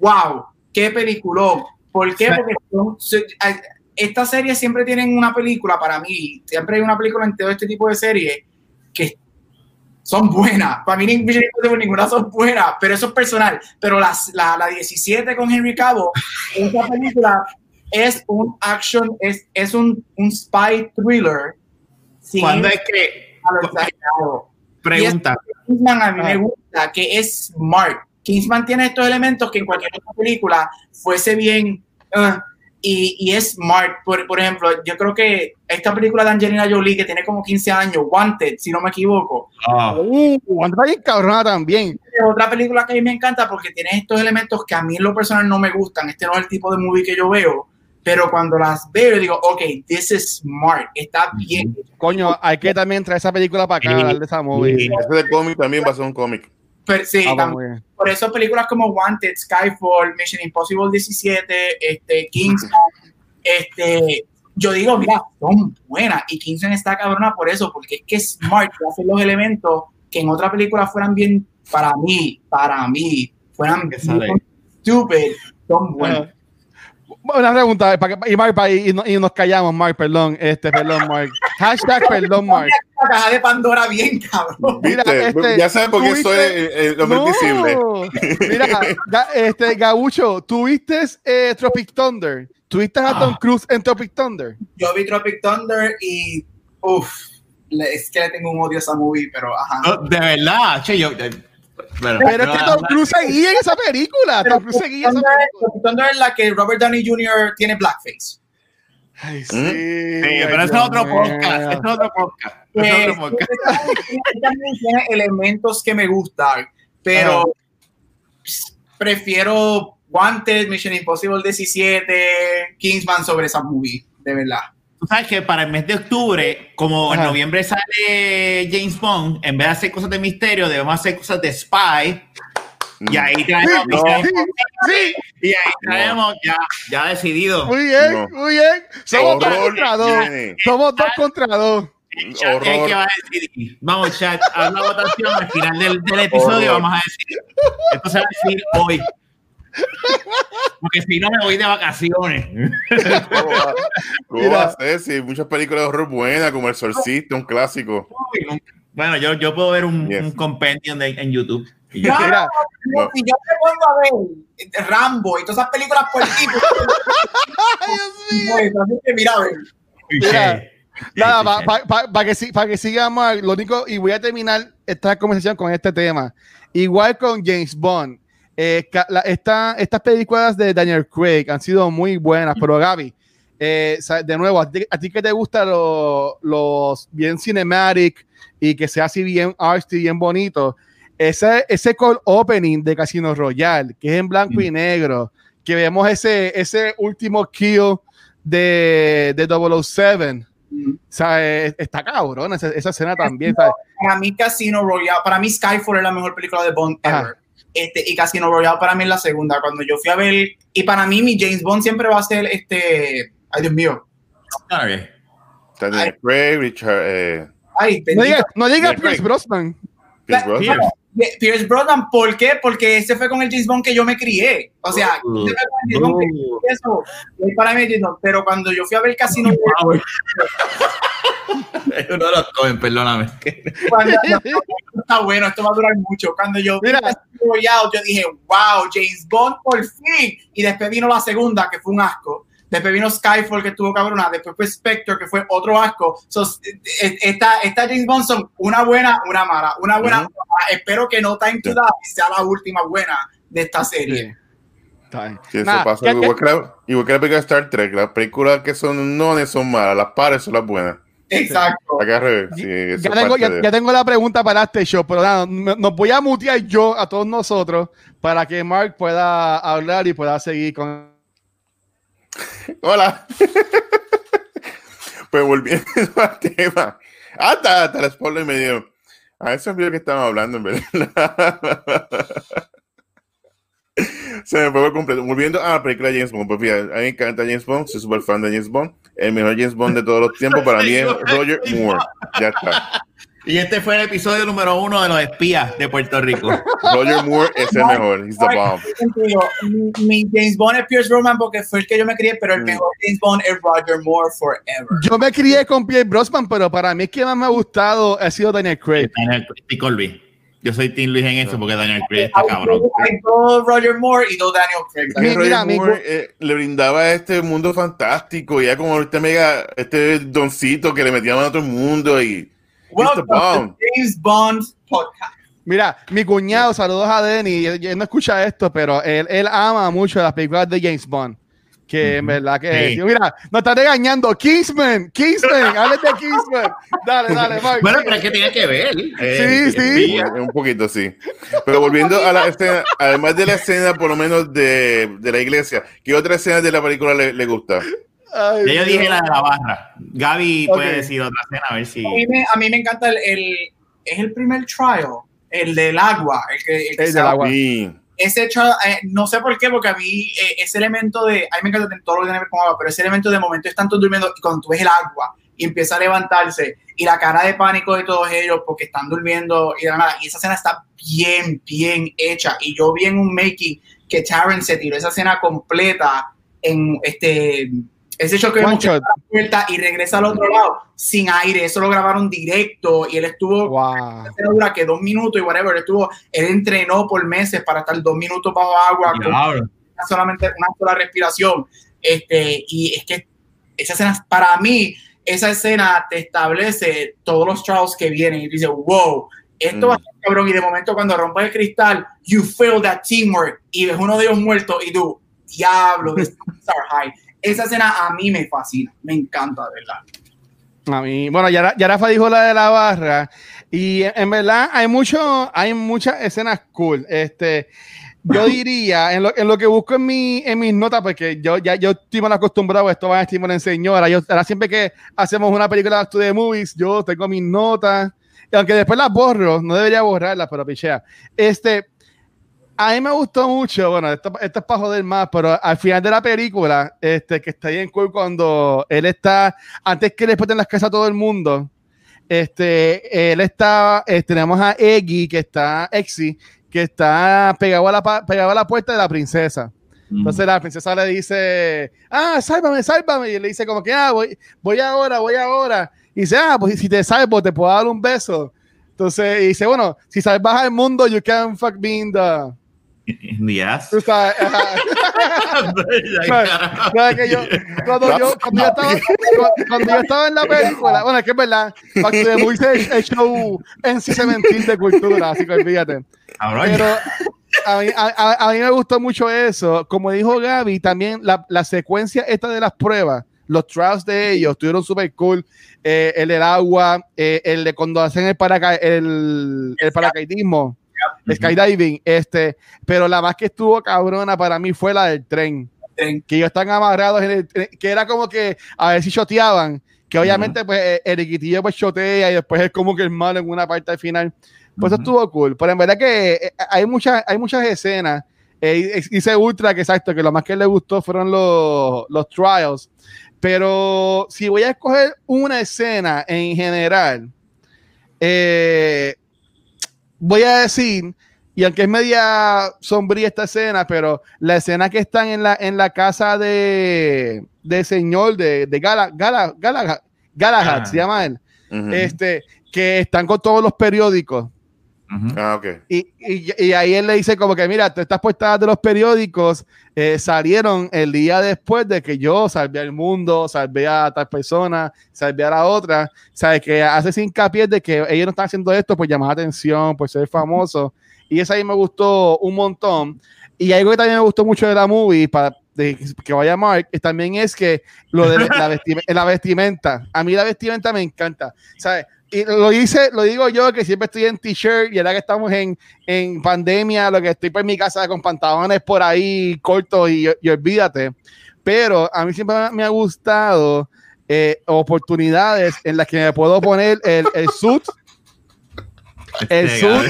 wow, qué peliculón. ¿Por qué? Porque son, estas series siempre tienen una película para mí. Siempre hay una película en todo este tipo de series que son buenas. Para mí ninguna son buenas, pero eso es personal. Pero las, la, la 17 con Henry Cavill, esa película es un action, es, es un, un spy thriller. ¿Cuándo es que? Pregunta. Kingsman a mí me gusta, que es smart. Kingsman tiene estos elementos que en cualquier otra película fuese bien... Uh, y, y, es smart. Por, por, ejemplo, yo creo que esta película de Angelina Jolie, que tiene como 15 años, Wanted, si no me equivoco. Ah. Uh, Wanted cabrona también. Es otra película que a mí me encanta porque tiene estos elementos que a mí en lo personal no me gustan. Este no es el tipo de movie que yo veo. Pero cuando las veo, yo digo, ok, this is smart, está bien. Coño, hay que también traer esa película para acá, de esa movie. Ese de cómic también va a ser un cómic. Pero, sí, ah, por eso películas como Wanted, Skyfall, Mission Impossible 17, este, Kingsman, este, yo digo, mira, son buenas. Y Kingsman está cabrona por eso, porque es que es smart hacer los elementos que en otra película fueran bien, para mí, para mí, fueran stupid, son buenos. Ajá. Una pregunta, para que- y, Mark, y, y nos callamos, Mark, perdón, este, perdón, Mark. Hashtag perdón, Mark. La caja de Pandora bien, cabrón. Mira, ¿Viste? este, ya sabes por qué soy el, el hombre invisible. Mira, Ga- este, Gabucho, ¿tuviste eh, Tropic Thunder? ¿Tuviste a Tom Ah. Cruise en Tropic Thunder? Yo vi Tropic Thunder y uff, es que le tengo un odio a esa movie, pero ajá. No, de verdad, che, yo. eh, bueno, Pero es que Tom Cruise seguía en esa película. Tom Cruise seguía en esa película. Tropic Thunder es la que Robert Downey Jr. tiene blackface. Ay, sí. ¿Mm? Sí, ay, pero es otro podcast. Es otro podcast. es otro podcast. también tiene elementos que me gustan, pero Ajá. prefiero Wanted, Mission Impossible 17, Kingsman sobre esa movie, de verdad. Tú sabes que para el mes de octubre, como en noviembre sale James Bond, en vez de hacer cosas de misterio, debemos hacer cosas de spy. Y ahí traemos, No. Sí, sí, y ahí traemos ya, ya decidido. muy bien, No. muy bien. Somos dos contra dos. Somos dos contra dos. Chat, ¿qué- horror. qué va a decidir? Vamos, chat, haz la votación al final del, del episodio. Horror. Vamos a decir. Esto se va a decir hoy. Porque si no me voy de vacaciones. ¿Cómo va- cómo Mira. va a ser? Si hay muchas películas de horror buenas, como El Sorcito, un clásico. Bueno, yo, yo puedo ver un, Yes. un compendium de- en YouTube. Y yo- Mira, No. Si yo me pongo a ver Rambo y todas esas películas por tipo, ay, Dios mío. pues, así que mira, a ver. Mira, Nada, para que, si- pa que sigamos, lo único, y voy a terminar esta conversación con este tema. Igual con James Bond, eh, la- esta- estas películas de Daniel Craig han sido muy buenas, pero Gaby, eh, de nuevo, a ti, a ti que te gustan lo- los bien cinematic y que sea así bien arty, bien bonito, ese, ese call opening de Casino Royale, que es en blanco y negro, que vemos ese, ese último kill de, de 007. O sea, eh, está cabrón esa, esa escena también. ¿sabes? Para mí Casino Royale, para mí Skyfall es la mejor película de Bond Ajá. ever. Este, y Casino Royale para mí es la segunda. Cuando yo fui a ver, y para mí mi James Bond siempre va a ser este, ay Dios mío. Daniel Craig, Richard, eh, ay, No digas no diga Pierce. Brosnan. Pierce Brosnan. Pierce. Brosnan, ¿por qué? Porque ese fue con el James Bond que yo me crié. O sea, ese fue con el James Bond que Uh, eso, es para mí James Bond. Pero cuando yo fui a ver Casino Royale, Uno de los comen, perdóname. cuando, no, está bueno, esto va a durar mucho. Cuando yo vi. Casino yo dije, wow, James Bond por fin. Y después vino la segunda, que fue un asco. Después vino Skyfall, que estuvo cabrona. Después fue Spectre, que fue otro asco. So, eh, eh, esta, esta James Bond son una buena, una mala. Una buena, una mala. Espero que No Time to Die sea la última buena de esta serie. Sí, eso Nada, pasa. ¿qué- igual, que la, igual que la película de Star Trek, las películas que son nones son malas, las pares son las buenas. Exacto. Acá al revés. Sí, ya, tengo, ya, de- ya tengo la pregunta para este show, pero nada, nos voy a mutear yo a todos nosotros para que Mark pueda hablar y pueda seguir con. Hola. pues volviendo al tema. Ah, hasta, hasta el spoiler me dio. A eso es lo que estábamos hablando, en verdad. Se me fue completo. Volviendo a la película de James Bond. Pues fíjate, a mí me encanta James Bond. Soy súper fan de James Bond. El mejor James Bond de todos los tiempos para mí es Roger Moore. Ya está. Y este fue el episodio número uno de los espías de Puerto Rico. Roger Moore es el mejor. He's the bomb. Mi, mi James Bond es Pierce Brosnan porque fue el que yo me crié, pero el Mm. mejor James Bond es Roger Moore forever. Yo me crié con Pierre Brosnan, pero para mí el que más me ha gustado ha sido Daniel Craig. Daniel y Colby. Yo soy Team Luis en eso porque Daniel Craig está cabrón. Hay dos Roger Moore y dos Daniel Craig. Mi- Roger mira, Moore eh, le brindaba este mundo fantástico, ya como este mega, este doncito que le metían a todo el mundo y Welcome. Bond. to James Bond Podcast. Mira, mi cuñado, saludos a Denny, él, él no escucha esto, pero él, él ama mucho las películas de James Bond. Que en verdad que. Sí. Mira, nos está regañando. Kingsman, Kingsman, hables de Kingsman. Dale, dale, Mark. Bueno, pero es que tiene que ver. Sí, eh, sí. espía. un poquito sí. Pero volviendo a la escena, además de la escena por lo menos de, de la iglesia, ¿qué otra escena de la película le, le gusta? Ay, Ya yo Dios. dije la de la barra. Gaby puede decir otra escena a ver si. A mí me, a mí me encanta el, el- Es el primer trial, el del agua. El que, el que El se- del agua. Sí. Ese trial, eh, no sé por qué, porque a mí eh, ese elemento de. A mí me encanta todo lo que tiene que ver con agua, pero ese elemento de momento están todos durmiendo y cuando tú ves el agua y empieza a levantarse y la cara de pánico de todos ellos porque están durmiendo y de nada. Y esa escena está bien, bien hecha. Y yo vi en un making que Taron se tiró esa escena completa en este ese show que vemos la puerta y regresa al otro lado sin aire. Eso lo grabaron directo y él estuvo wow. dura que dos minutos y whatever. Él estuvo, él entrenó por meses para estar dos minutos bajo agua con solamente una sola respiración. Este, y es que esa escena, para mí, esa escena te establece todos los trials que vienen y dices, wow, esto va a ser cabrón. Y de momento, cuando rompes el cristal, you feel that teamwork y ves uno de ellos muerto y tú, diablo, de Star High esa escena a mí me fascina, me encanta, de verdad. A mí, bueno, ya, ya Rafa dijo la de la barra y en verdad hay mucho, hay muchas escenas cool. Este, yo diría, en lo, en lo que busco en, mi, en mis notas, porque yo ya yo estoy mal acostumbrado, esto va a estar en señora. Yo, ahora siempre que hacemos una película de movies, yo tengo mis notas, y aunque después las borro, no debería borrarlas, pero pichea. Este, a mí me gustó mucho, bueno, esto, esto, es para joder más, pero al final de la película, este, que está bien cool cuando él está, antes que le exploten las casas a todo el mundo, este, él está, eh, tenemos a Eggy, que está, Exy, que está pegado a la, pegado a la puerta de la princesa. Mm. Entonces la princesa le dice, ah, sálvame, sálvame. Y le dice como que, ah, voy, voy ahora, voy ahora. Y dice, ah, pues si te salvo, te puedo dar un beso. Entonces dice, bueno, si salvas al mundo, you can fuck me in the Díaz. Tú sabes, que yo, cuando, yo, cuando, yo estaba, cuando yo estaba en la película, bueno, es que es verdad, Back to the Movies el show en sí cementín de cultura, así que olvídate. Pero a mí, a, a mí, me gustó mucho eso. Como dijo Gaby, también la, la secuencia esta de las pruebas, los trials de ellos estuvieron súper cool. Eh, el del agua, eh, el de cuando hacen el, paraca el, el paracaidismo skydiving, este, pero la más que estuvo cabrona para mí fue la del tren, que ellos están amarrados en el tren, que era como que a ver si choteaban, que obviamente pues eh, el equitillo pues chotea y después es como que el malo en una parte al final, pues eso estuvo cool, pero en verdad que eh, hay muchas, hay muchas escenas, eh, dice Ultra que exacto, que lo más que le gustó fueron los, los trials, pero si voy a escoger una escena en general, eh, voy a decir, y aunque es media sombría esta escena, pero la escena que están en la, en la casa de, de señor de, de Gala, Gala, Gala, Galahad, se llama él, este, que están con todos los periódicos. Ah, okay. y, y, y, ahí él le dice como que, mira, estas puestas de los periódicos eh, salieron el día después de que yo salvé al mundo, salvé a tal persona, salvé a la otra. ¿Sabes? Que hace hincapié de que ellos no están haciendo esto por llamar atención, por ser famosos. Y eso ahí me gustó un montón. Y algo que también me gustó mucho de la movie, para que vaya Mark, también es que lo de la, vestimenta, la vestimenta. A mí la vestimenta me encanta. ¿Sabes? Y lo hice, lo digo yo que siempre estoy en t-shirt y ahora que estamos en, en, pandemia, lo que estoy por mi casa con pantalones por ahí cortos y, y olvídate. Pero a mí siempre me ha gustado eh, oportunidades en las que me puedo poner el, el suit el este, sur,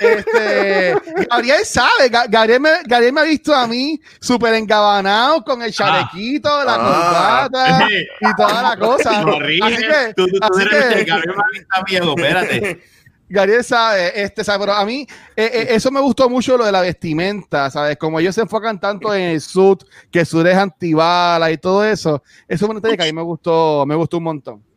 este, Gabriel sabe, Gabriel me, Gabriel me, ha visto a mí súper engabanado con el chalequito, ah, la ah, corbata y toda la cosa. Así que, tú, tú, así que, Gabriel me ha visto a mí, espérate. Gabriel sabe, este, sabe, pero a mí eh, eh, eso me gustó mucho lo de la vestimenta, ¿sabes? Como ellos se enfocan tanto en el sud, que el sud es antibala y todo eso, eso es una que a mí me gustó, me gustó un montón.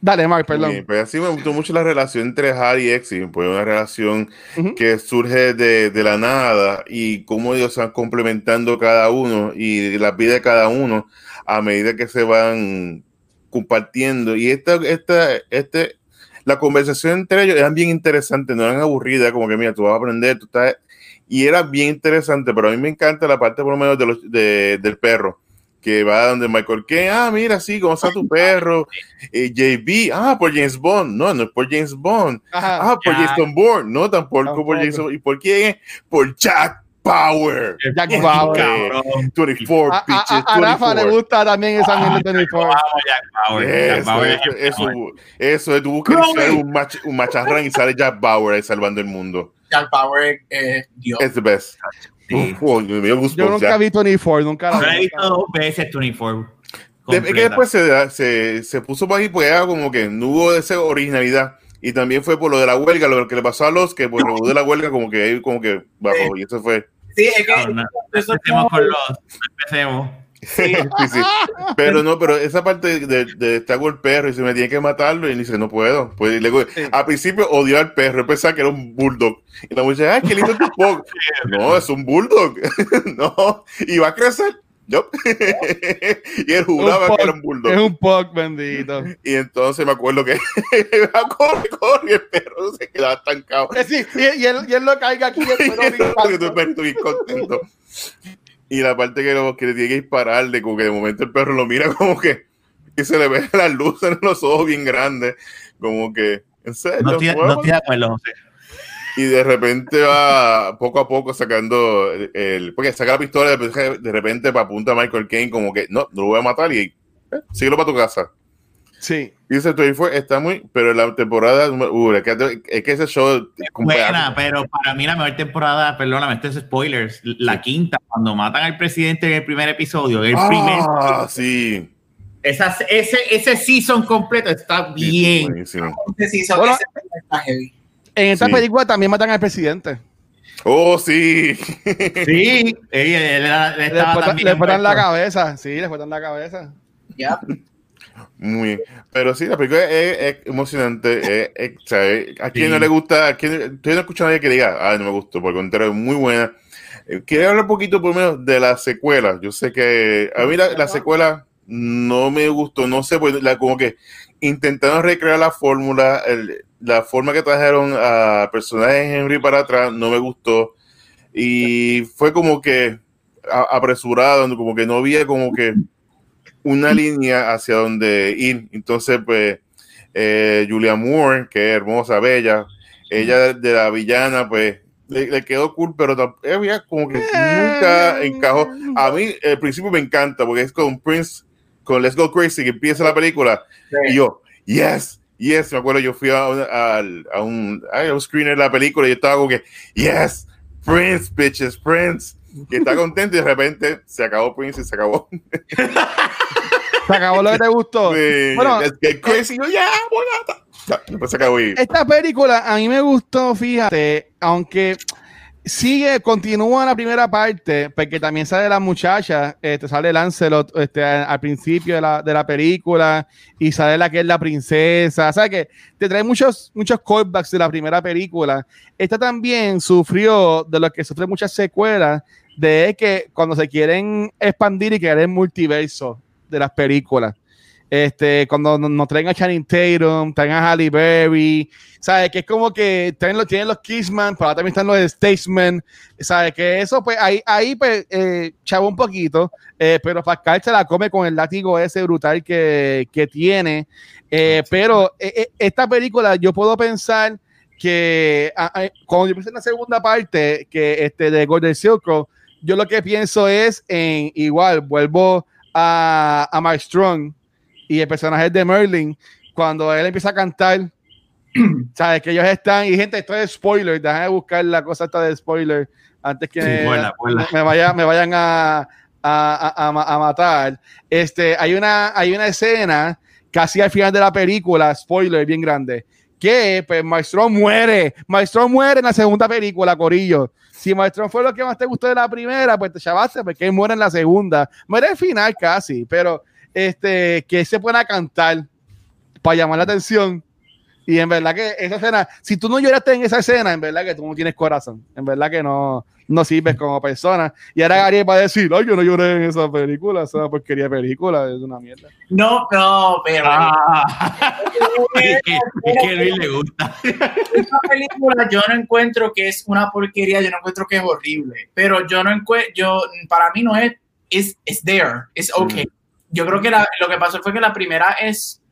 Dale, Mark, perdón. pues así me gustó mucho la relación entre Harry y Exy, pues una relación que surge de, de, la nada y cómo ellos se van complementando cada uno y la vida de cada uno a medida que se van compartiendo. Y esta, esta, este, la conversación entre ellos era bien interesante, no eran aburridas, como que mira, tú vas a aprender, tú estás... Y era bien interesante, pero a mí me encanta la parte por lo menos de los, de, del perro que va donde Michael Caine, ah, mira, sí, ¿cómo está tu perro? Eh, JB, ah, por James Bond, no, no es por James Bond, ah, por Jason Bourne, no, tampoco, por Jason, ¿y por quién? Por Jack Power. Jack Power. 24 a, bitches. A, a, Rafa le gusta también esa ah, de 24. Jack Power. Eso, eso, eso, es, tú buscas un, mach, un macharrán y sale Jack Power ahí salvando el mundo. Jack Power es Dios. Es the best. Sí. Uf, yo nunca vi 24, nunca la he visto dos veces 24. es que después se, se, se puso para ahí, pues como que no hubo esa originalidad. Y también fue por lo de la huelga, lo que le pasó a los que por lo de la huelga, como que como que bajó, y eso fue. Sí, es que. No, no, empecemos con los. Empecemos. Sí, sí, Pero no, pero esa parte de, de estar con el perro y se me tiene que matarlo y dice, no puedo. Pues luego, al principio odió al perro, pensaba que era un bulldog. Y la muchacha, ay, qué lindo tu pug. no, es un bulldog. no, y va a crecer. Yo. y él juraba que era un bulldog. Es un pug, bendito. Y entonces me acuerdo que corre, corre, y el perro se quedaba estancado. Sí, y, él, y él lo caiga aquí. El perro bien contento. Y la parte que, lo, que le tiene que dispararle, como que de momento el perro lo mira como que y se le ve la luz en los ojos bien grandes, como que, en serio. No tiene no de acuerdo, José. Y de repente va poco a poco sacando el, porque saca la pistola de repente para apunta a Michael Kane como que no, no lo voy a matar y eh, síguelo para tu casa. Sí. Y ese fue, está muy, pero la temporada, uh, es, que, es que ese show. Es buena, pero para mí la mejor temporada, perdóname, este es spoilers, la quinta, cuando matan al presidente en el primer episodio, el ah, primer. sí. Esa, ese, ese season completo está bien. Ese season bueno, está heavy. En esta sí. película también matan al presidente. Oh, sí. Sí, le, le la cabeza, sí, le fueron la cabeza. Ya. Muy bien. Pero sí, la película es, es emocionante. Es, es, o sea, a quien sí. no le gusta, a quien yo no escucho a nadie que diga, ah, no me gustó, por el contrario, es muy buena. Eh, Quiero hablar un poquito por lo menos de la secuela. Yo sé que a mí la, la secuela no me gustó, no sé, pues la, como que intentaron recrear la fórmula, el, la forma que trajeron a personajes Henry para atrás, no me gustó. Y fue como que a, apresurado, como que no había como que una línea hacia donde ir. Entonces, pues, eh, Julia Moore, que es hermosa, bella, ella de la villana, pues, le, le quedó cool, pero ella como que nunca encajó. A mí, al principio me encanta, porque es con Prince, con Let's Go Crazy, que empieza la película, sí. y yo, yes, yes, me acuerdo, yo fui a, a, a un, a un screener de la película y yo estaba como que, yes, Prince, bitches, Prince, que está contento y de repente se acabó Prince y se acabó. se acabó lo que te gustó. Sí, bueno, es que crazy, yo ya, voy a... Después se acabó y... Esta película a mí me gustó, fíjate, aunque sigue, continúa la primera parte, porque también sale la muchacha, este, sale Lancelot este, al principio de la, de la película y sale la que es la princesa. O sea que te trae muchos, muchos callbacks de la primera película. Esta también sufrió de lo que sufre muchas secuelas, de que cuando se quieren expandir y crear el multiverso de las películas. Este, cuando nos traen a Channing Tatum, traen a Halle Berry, ¿sabes? Que es como que tienen los, tienen los Kissman, pero también están los Statesman, ¿sabes? Que eso, pues ahí, ahí pues, eh, chavo un poquito, eh, pero Pascal se la come con el látigo ese brutal que, que tiene. Eh, pero eh, esta película, yo puedo pensar que a, a, cuando yo pensé en la segunda parte, que este de Golden Circle, yo lo que pienso es en igual, vuelvo a, a Mark Strong y el personaje de Merlin, cuando él empieza a cantar, sabes que ellos están, y gente, esto es spoiler, déjame buscar la cosa esta de spoiler antes que sí, buena, buena. Me, vaya, me vayan a, a, a, a, matar. Este, hay, una, hay una escena casi al final de la película, spoiler bien grande, que pues Maestro muere, Maestro muere en la segunda película, Corillo. Si Maestro fue lo que más te gustó de la primera, pues te chavaste, porque él muere en la segunda. Muere al final casi, pero este, que se pueda cantar para llamar la atención. Y en verdad que esa escena, si tú no lloraste en esa escena, en verdad que tú no tienes corazón. En verdad que no, no sirves como persona. Y ahora Gary va a decir, ay, yo no lloré en esa película, esa porquería de película, es una mierda. No, no, pero. Ah, es, que, es que a Luis le gusta. Esta película yo no encuentro que es una porquería, yo no encuentro que es horrible. Pero yo no encuentro, yo, para mí no es, es, it's there, it's okay. Mm yo creo que la, lo que pasó fue que la primera es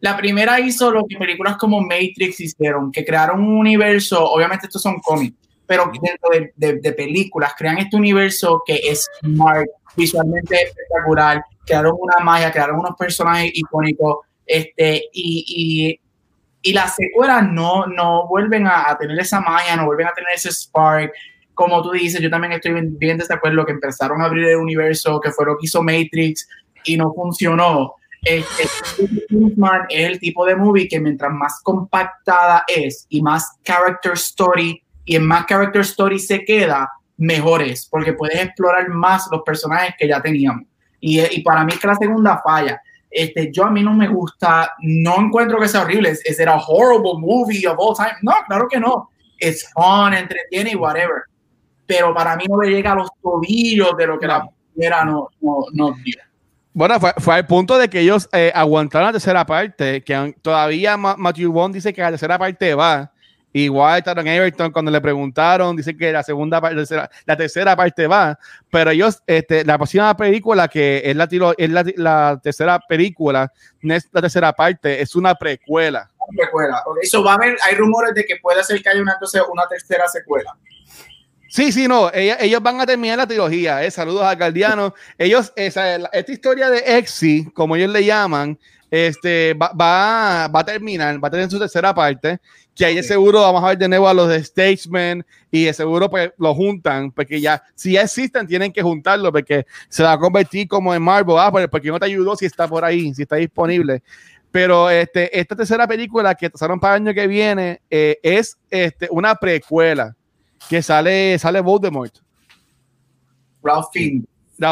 la primera hizo lo que películas como Matrix hicieron, que crearon un universo, obviamente estos son cómics, pero dentro de, de, de, películas crean este universo que es smart, visualmente espectacular, crearon una magia, crearon unos personajes icónicos, este, y, y, y las secuelas no, no vuelven a, a, tener esa magia, no vuelven a tener ese spark, como tú dices, yo también estoy bien, bien desacuerdo que empezaron a abrir el universo, que fue lo que hizo Matrix, y no funcionó. Este, es el tipo de movie que mientras más compactada es y más character story y en más character story se queda, mejor es, porque puedes explorar más los personajes que ya teníamos. Y, y para mí es que la segunda falla. Este, yo a mí no me gusta, no encuentro que sea horrible. ¿Es, es a horrible movie of all time? No, claro que no. Es fun, entretiene y whatever. Pero para mí no le llega a los tobillos de lo que la primera no, no, no dio. Bueno, fue, fue, al punto de que ellos eh, aguantaron la tercera parte, que todavía Matthew Bond dice que la tercera parte va, Igual Taron Everton, cuando le preguntaron, dice que la segunda parte, la tercera parte va, pero ellos, este, la próxima película que es la, es la, la, tercera película, no es la tercera parte, es una precuela. Una precuela. Eso va a haber, hay rumores de que puede ser que haya una, entonces, una tercera secuela. Sí, sí, no, ellos, ellos, van a terminar la trilogía, eh. saludos a Guardiano. Ellos, esa, esta historia de Exi, como ellos le llaman, este, va, va, va, a terminar, va a tener su tercera parte, que ahí de seguro vamos a ver de nuevo a los de Statesman y de seguro pues lo juntan, porque ya, si ya existen, tienen que juntarlo, porque se va a convertir como en Marvel, ah, pues, porque no te ayudó si está por ahí, si está disponible. Pero este, esta tercera película que pasaron para el año que viene eh, es este, una precuela que sale, sale Voldemort. Ralph Fiennes.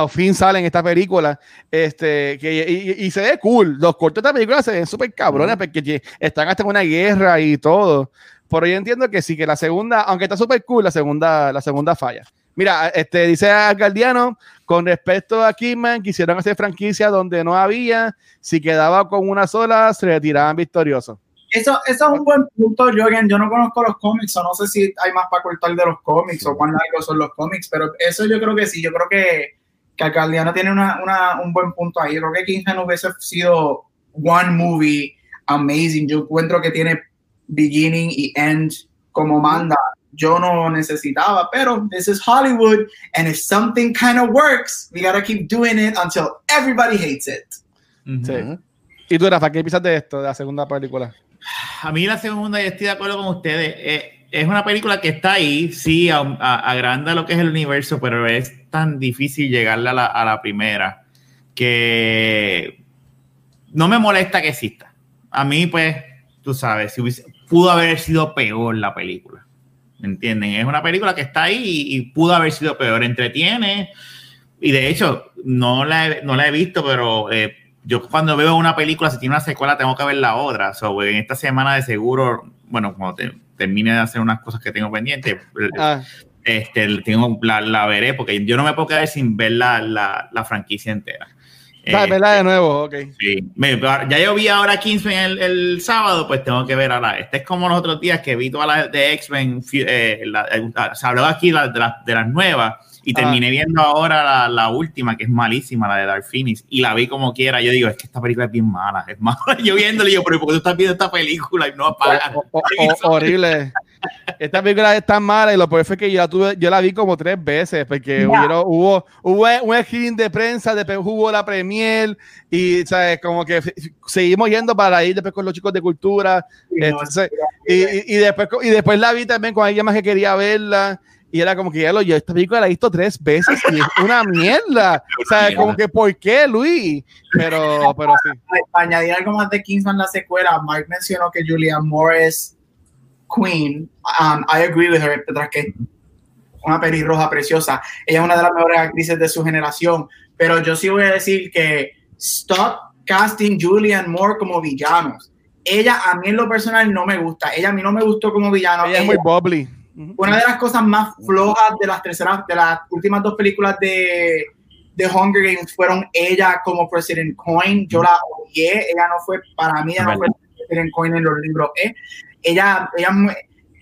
Fiennes sale en esta película este, que, y, se ve cool. Los cortos de esta película se ven súper cabrones porque están hasta en una guerra y todo. Pero yo entiendo que sí, que la segunda, aunque está súper cool, la segunda, la segunda falla. Mira, este, dice Galdiano, con respecto a Kidman, quisieron hacer franquicia donde no había, si quedaba con una sola, se retiraban victoriosos. Eso, eso es un buen punto, Jorgen. Yo no conozco los cómics, o no sé si hay más para cortar de los cómics o cuán largos son los cómics, pero eso yo creo que sí. Yo creo que, que Alcaldiano tiene una, una, un buen punto ahí. Yo creo que Kingsman hubiese sido one movie amazing. Yo encuentro que tiene beginning y end como manda. Yo no necesitaba, pero this is Hollywood, and if something kind of works, we gotta keep doing it until everybody hates it. sí. ¿Y tú, Rafa, qué piensas de esto, de la segunda película? A mí la segunda, y estoy de acuerdo con ustedes, eh, es una película que está ahí, sí, agranda lo que es el universo, pero es tan difícil llegarle a la, a primera que no me molesta que exista. A mí, pues, tú sabes, si pudo haber sido peor la película. ¿Me entienden? Es una película que está ahí y, pudo haber sido peor. Entretiene. Y de hecho, no la he, no la he visto, pero eh, yo cuando veo una película, si tiene una secuela, tengo que ver la otra. So, en esta semana de seguro, bueno, cuando termine de hacer unas cosas que tengo pendientes, ah. este, tengo, la, la, veré, porque yo no me puedo quedar sin ver la, la, la franquicia entera. Dale, verla de nuevo, ok. Sí. Ya yo vi ahora 15 el, el, sábado, pues tengo que ver ahora. Este es como los otros días que vi todas las de X-Men, eh, se habló aquí de, de las nuevas y terminé viendo ahora la, última, que es malísima, la de Dark Phoenix, y la vi como quiera. Yo digo, es que esta película es bien mala, es mala. Yo viéndole, yo, pero ¿por qué tú estás viendo esta película y no apagas? horrible. Esta película es tan mala y lo peor fue que yo la, tuve, yo la vi como tres veces, porque hubo, hubo un screen de prensa, después hubo la premier y, ¿sabes? Como que seguimos yendo para ir después con los chicos de cultura. Entonces, y, y, después, y después la vi también con alguien más que quería verla y era como que ya lo yo, esta película la he visto tres veces y es una mierda. o sea, como que, ¿por qué, Luis? Pero, pero sí. Para añadir algo más de Kingsman, la secuela, Mike mencionó que Julia Morris Queen. Um, I agree with her, tras que una pelirroja preciosa. Ella es una de las mejores actrices de su generación. Pero yo sí voy a decir que stop casting Julian Moore como villanos. Ella a mí en lo personal no me gusta. Ella a mí no me gustó como villano. Ella es muy bubbly una de las cosas más flojas de las terceras, de las últimas dos películas de, de Hunger Games fueron ella como President Coin. Yo la odié. Ella no fue, para mí, ella no fue President Coin en los libros. ¿eh? Ella, ella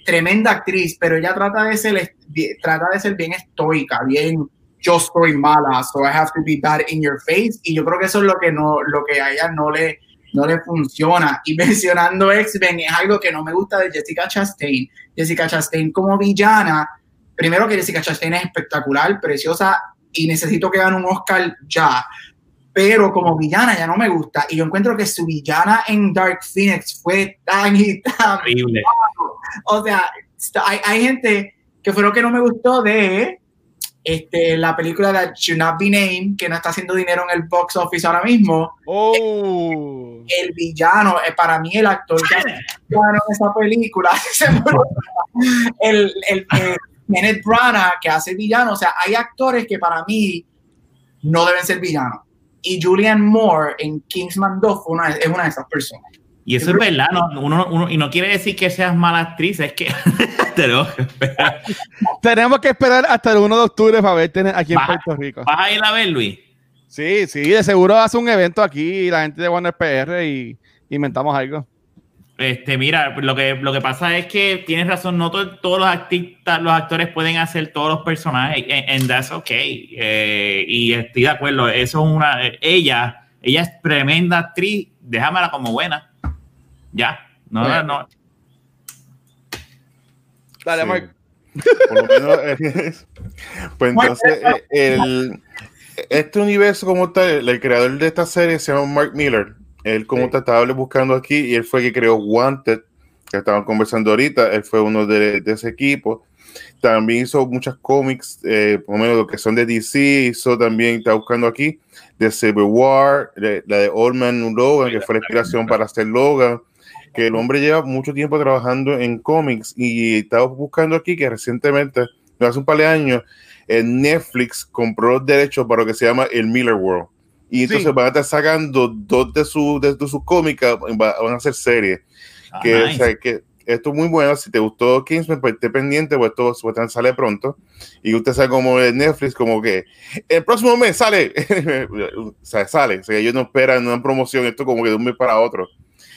tremenda actriz, pero ella trata de ser, trata de ser bien estoica, bien yo soy mala, so I have to be bad in your face. Y yo creo que eso es lo que no, lo que a ella no le, no le funciona. Y mencionando X-Men es algo que no me gusta de Jessica Chastain. Jessica Chastain como villana, primero que Jessica Chastain es espectacular, preciosa y necesito que gane un Oscar ya. Pero como villana ya no me gusta. Y yo encuentro que su villana en Dark Phoenix fue tan y tan. O sea, hay, hay gente que fue lo que no me gustó de este, la película de Should Not Be Named, que no está haciendo dinero en el box office ahora mismo. Oh. El villano, eh, para mí el actor que el villano en esa película, el, el, el Kenneth Branagh que hace villano, o sea, hay actores que para mí no deben ser villanos. Y Julianne Moore en Kingsman 2 fue una- es una de esas personas. Y eso es verdad, no, uno, uno- y no quiere decir que seas mala actriz, es que tenemos que esperar. Tenemos que esperar hasta el 1 de octubre para verte aquí en. Puerto Rico. ¿Vas a ir a ver, Luis? Sí, sí, de seguro hace un evento aquí la gente de Warner PR y inventamos algo. Este, mira, lo que, lo que pasa es que tienes razón, no to- todos los, artistas, los actores pueden hacer todos los personajes, and, and that's okay. Eh, y estoy de acuerdo, eso es una. Ella, ella es tremenda actriz, déjamela como buena. Ya, no, no, no. Dale, Sí. Mark. Por lo menos, eh, pues entonces, eh, el, este universo como tal, el, el creador de esta serie se llama Mark Miller. Él como Sí. te estaba buscando aquí y él fue el que creó Wanted, que estaban conversando ahorita. Él fue uno de, de ese equipo. También hizo muchas cómics, eh, por lo menos lo que son de DC, hizo también, está buscando aquí, de Civil War, de- la de Old Man Logan, que fue la inspiración para hacer Logan que el hombre lleva mucho tiempo trabajando en cómics y estaba buscando aquí que recientemente, hace un par de años, en Netflix compró los derechos para lo que se llama el Miller World. Y entonces Sí. van a estar sacando dos de, sus de, de sus cómicas, va- van a hacer series. Ah, que, o nice. sea, que esto es muy bueno. Si te gustó Kingsman, pues esté pendiente, pues esto supuestamente sale pronto. Y usted sabe como Netflix, como que el próximo mes sale. o sea, sale. O sea, ellos no esperan una promoción, esto como que de un mes para otro.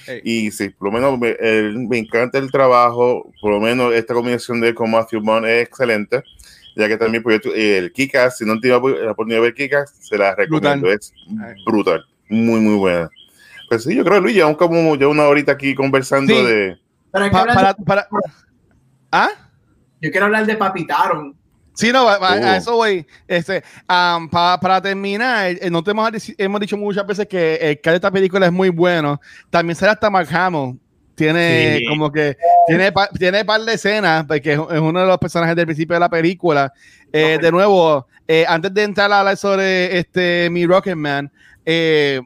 Hey. Y sí, por lo menos me, el- me encanta el trabajo, por lo menos esta combinación de con Matthew Vaughn es excelente, ya que también pues, yo el Kikas, si no tiene la oportunidad de ver Kikas, se la recomiendo, Brutal. es brutal, muy muy buena. Pues sí, yo creo, Luis, llevamos como ya una horita aquí conversando Sí. de... Que Pa- para, para- ¿Ah? yo quiero hablar de Papitaron. Sí, no, va- Oh. a eso voy. Este, am, pa- para terminar, eh, no te hemos, hemos dicho muchas veces que el cast de esta película es muy bueno. También sale hasta Mark Hamill. Tiene Sí. como que tiene tiene par de escenas, porque es, uno de los personajes del principio de la película. Eh, Ok. De nuevo, eh, antes de entrar a hablar sobre este mi Rocketman, eh,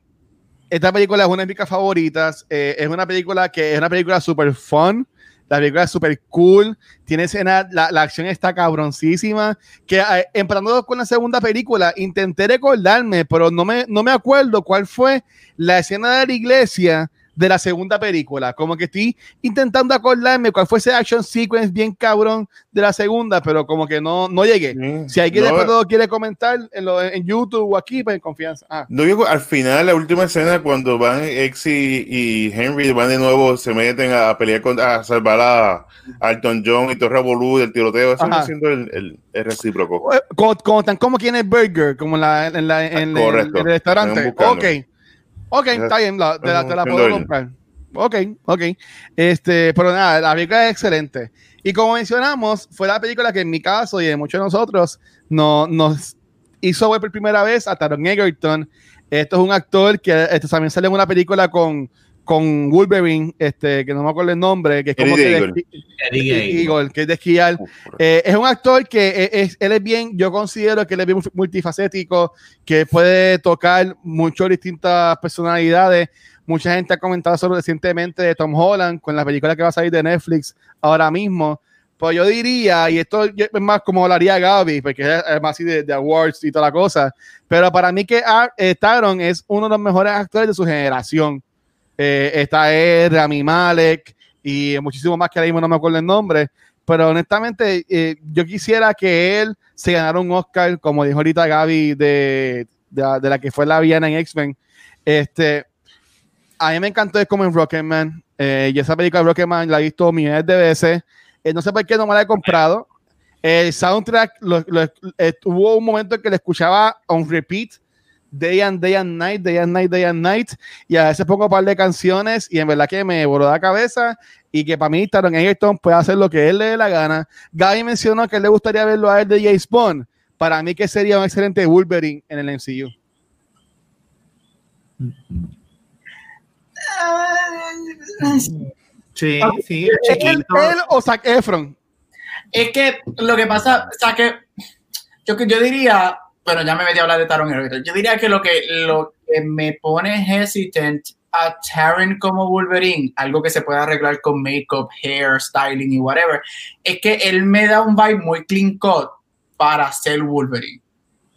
esta película es una de mis favoritas. eh, es una película que es una película super fun. La película es super cool. Tiene escena, la, la acción está cabroncísima. Que eh, empezando con la segunda película, intenté recordarme, pero no me, no me acuerdo cuál fue la escena de la iglesia de la segunda película. Como que estoy intentando acordarme cuál fue ese action sequence bien cabrón de la segunda, pero como que no, no llegué. Si alguien no, después lo quiere comentar en, lo- en YouTube o aquí, pues en confianza. Ah. no digo, al final, la última escena, cuando van X y, y Henry van de nuevo, se meten a, a pelear con, a salvar a Alton John y Torre Bolú del tiroteo, eso Ajá. está siendo el, el- el recíproco. Eh, Como, como están como aquí en el burger, como en, la, en, la- en el- Correcto. el restaurante. Ok, ok, está bien, la- te, la, te la Están puedo comprar. Ok, ok. Este, pero nada, la película es excelente. Y como mencionamos, fue la película que en mi caso y de muchos de nosotros no, nos hizo ver por primera vez a Taron Egerton. Esto es un actor que esto también sale en una película con, con Wolverine, este, que no me acuerdo el nombre, que es como Eddie que de- Eagle. Eddie. Eagle, que es de esquiar. Eh, es un actor que es, es- él es bien, yo considero que él es bien multifacético, que puede tocar muchas distintas personalidades. Mucha gente ha comentado sobre recientemente de Tom Holland con la película que va a salir de Netflix ahora mismo. Pues yo diría, y esto es más como lo haría Gaby, porque es más así de, de awards y toda la cosa, pero para mí que Ar- eh, Taron es uno de los mejores actores de su generación. Eh, está él, Rami Malek y muchísimo más que ahora mismo no me acuerdo el nombre, pero honestamente eh, yo quisiera que él se ganara un Oscar, como dijo ahorita Gaby, de, de, la, que fue la villana en X-Men. Este, a mí me encantó es como en Rocketman, eh, y esa película de Rocketman la he visto millones de veces. Eh, no sé por qué no me la he comprado. El soundtrack, lo- eh, hubo un momento en que le escuchaba on repeat, day and day and night, day and night, day and night, y a veces pongo un par de canciones y en verdad que me voló la cabeza y que para mí Taron Egerton puede hacer lo que él le dé la gana. Gaby mencionó que él le gustaría verlo a él de James Bond. Para mí que sería un excelente Wolverine en el MCU. Sí, sí, ¿Él, chiquito. él o Zac Efron? Es que lo que pasa, o sea, que yo, yo diría, bueno, ya me metí a hablar de Taron Egerton. Yo diría que lo que, lo que me pone hesitant a Taron como Wolverine, algo que se puede arreglar con makeup, hair, styling y whatever, es que él me da un vibe muy clean cut para ser Wolverine.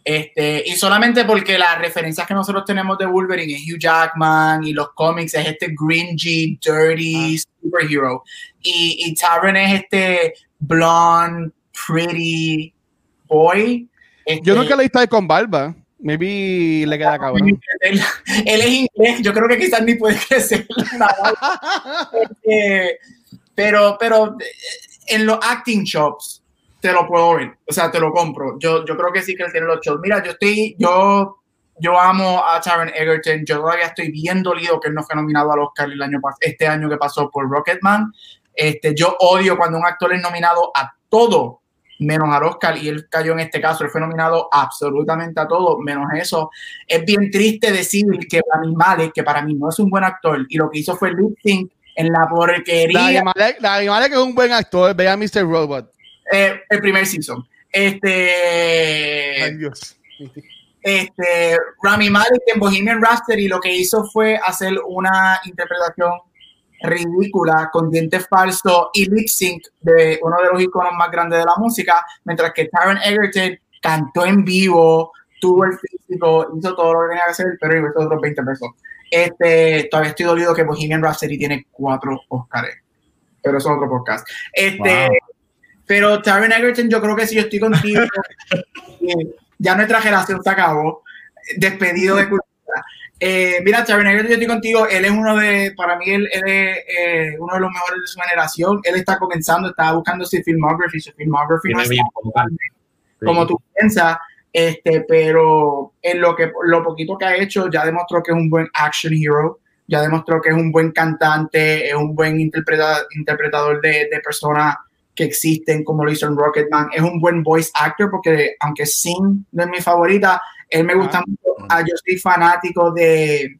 Este, y solamente porque las referencias que nosotros tenemos de Wolverine es Hugh Jackman y los cómics es este gringy, dirty Ah. superhero. Y, y Taron es este blonde, pretty boy. Este, Yo nunca le he visto con barba. Maybe le queda cabrón. él, él es inglés, yo creo que quizás ni puede crecer. Este, pero, pero eh, en los acting shops te lo puedo ver, o sea, te lo compro. Yo, yo creo que sí que él tiene los shows. Mira, yo estoy, yo, yo amo a Taron Egerton. Yo todavía estoy bien dolido que él no fue nominado al Oscar el año, este año que pasó por Rocketman. Este, yo odio cuando un actor es nominado a todo menos al Oscar y él cayó en este caso, él fue nominado absolutamente a todo, menos eso. Es bien triste decir que Rami Malek, que para mí no es un buen actor, y lo que hizo fue lip sync en la porquería Dani Malek, es un buen actor. Vea Mr. Robot. eh, el primer season. Este, Ay, Dios. este, Rami Malek en Bohemian Rhapsody lo que hizo fue hacer una interpretación ridícula con dientes falsos y lip sync de uno de los iconos más grandes de la música, mientras que Taron Egerton cantó en vivo, tuvo el físico, hizo todo lo que tenía que hacer, pero invirtió otros 20 pesos. Este, todavía estoy dolido que Bohemian Rhapsody tiene cuatro Oscars, pero eso es otro podcast. Este, Wow. Pero Taron Egerton, yo creo que si yo estoy contigo, eh, ya nuestra generación se acabó, despedido de cultura. Eh, mira, Egerton, yo estoy contigo, él es uno de, para mí, él, él es eh, uno de los mejores de su generación, él está comenzando, está buscando su filmography, su filmography no es como tú piensas, este, pero en lo que lo poquito que ha hecho ya demostró que es un buen action hero, ya demostró que es un buen cantante, es un buen interpreta- interpretador de, de personas que existen, como lo hizo en Rocketman, es un buen voice actor, porque aunque Sing no es mi favorita, él me gusta Ah. mucho, ah, yo soy fanático de,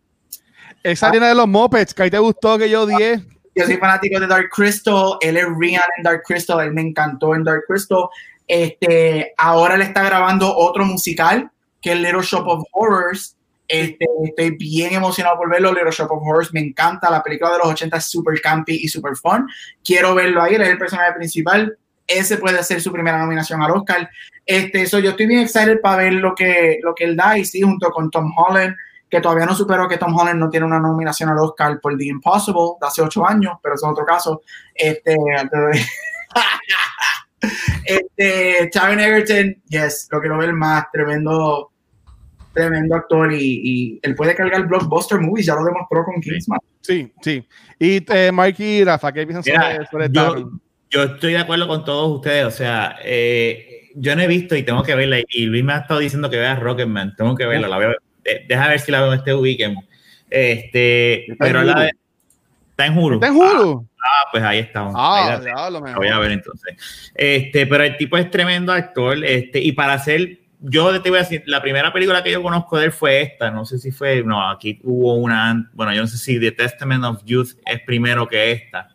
Esa tiene de los Muppets que ahí te gustó que yo odié. yo soy fanático de Dark Crystal, él es Rian en Dark Crystal, él me encantó en Dark Crystal. Este, ahora le está grabando otro musical, que es Little Shop of Horrors. Este, estoy bien emocionado por verlo. Little Shop of Horrors me encanta. La película de los 80 es super campy y super fun. Quiero verlo ahí. Él es el personaje principal. Ese puede ser su primera nominación al Oscar. Este, so yo estoy bien excited para ver lo que, lo que él da. Y sí, junto con Tom Holland, que todavía no supero que Tom Holland no tiene una nominación al Oscar por The Impossible de hace ocho años, pero eso es otro caso. Este, antes de- este Taron Egerton, yes, lo quiero ver más, tremendo, tremendo actor y, y él puede cargar blockbuster movies, ya lo demostró con Kingsman. Sí, sí. Y eh, Marky y Rafa, ¿qué piensan sobre, sobre yo? Yo estoy de acuerdo con todos ustedes, o sea, eh, yo no he visto y tengo que verla, y Luis me ha estado diciendo que vea Rocketman, tengo que verla, la veo, deja ver si la veo este weekend. Este, pero la de, está en Hulu. ¿Está en Hulu? Ah, pues ahí está. Ah, Ahí la- ya, lo la mejor. voy a ver entonces. Este, pero el tipo es tremendo actor, este, y para hacer, yo te voy a decir, la primera película que yo conozco de él fue esta, no sé si fue, no, aquí hubo una, bueno, yo no sé si The Testament of Youth es primero que esta,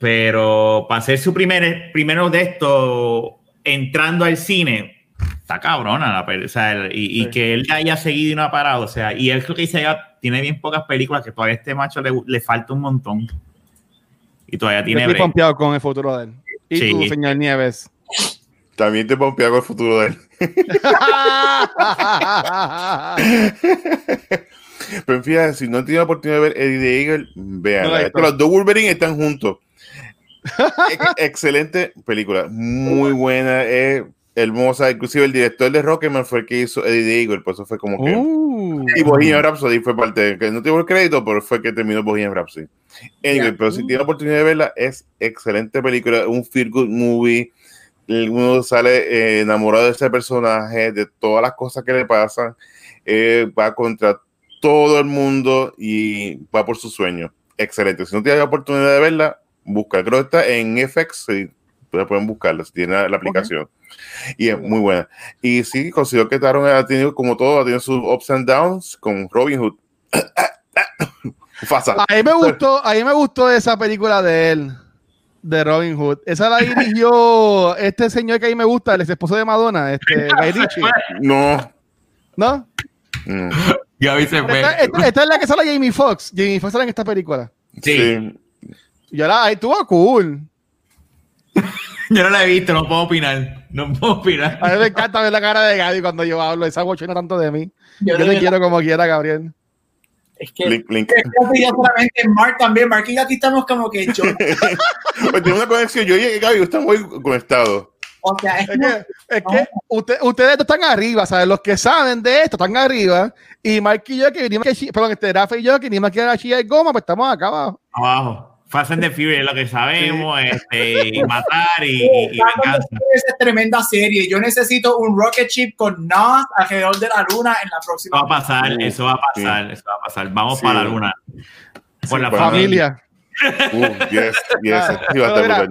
pero para hacer su primer, primero de esto, entrando al cine, está cabrona la peli- o sea, el- y, y que él haya seguido y no ha parado, o sea, y él creo que dice ya tiene bien pocas películas que todavía a este macho le, le falta un montón. Y todavía tiene estoy pompeado con el futuro de él. Y Sí. tú, señor Nieves. También te pompea con el futuro de él. Pero fíjate, si no han tenido la oportunidad de ver Eddie the Eagle, vean. No los dos Wolverine están juntos. Ex- excelente película, muy buena, es hermosa. Inclusive el director de Rocketman fue el que hizo Eddie Eagle, por eso fue como que. Uh. Y Bohemian Rhapsody fue parte, que no tuvo el crédito, pero fue que terminó Bohemian Rhapsody. Anyway, Yeah. pero si tiene la oportunidad de verla, es excelente película, un feel good movie. Uno sale eh, enamorado de ese personaje, de todas las cosas que le pasan. eh, va contra todo el mundo y va por su sueño. Excelente. Si no tienes la oportunidad de verla, busca. Creo que está en FX, sí, pueden buscarla si tiene la aplicación. Y es muy buena. Y sí, considero que Taron ha tenido, como todo, ha tenido sus ups and downs con Robin Hood. Fasa. A mí me gustó, a mí me gustó esa película de él. de Robin Hood. Esa la dirigió este señor que a mí me gusta, el ex esposo de Madonna, este Guy Ritchie. No. ¿No? Mm. Gaby se fue. Esta, esta- esta es la que sale Jamie Foxx. Jamie Foxx sale en esta película. Sí. Sí. Y ahora ahí estuvo cool. Yo no la he visto, no puedo opinar. No puedo opinar. A mí me encanta ver la cara de Gaby cuando yo hablo. Esa bochona tanto de mí. Yo Yo te quiero como quiera, Gabriel. es que Link, link. yo yo solamente Mark también, Mark y yo aquí estamos como que yo, Pues tengo una conexión. Yo y Gaby estamos muy conectados. o sea, es que, es que usted- ustedes están arriba, ¿sabes? Los que saben de esto están arriba. Y Mark y yo, que vinimos que chi- perdón, este Rafa y yo, que vinimos aquí a la chilla de goma, pues estamos acá abajo. Abajo. Fast and the Furious es lo que sabemos, este, y matar y, y- y venganza. Esa es tremenda serie. Yo necesito un rocket ship con Nas alrededor de la luna en la Eso próxima. va a pasar, Uh, eso va a pasar, sí. eso va a pasar. Vamos Sí. para la luna. Por la familia. Familia. Uh, yes, yes. Ah, mira.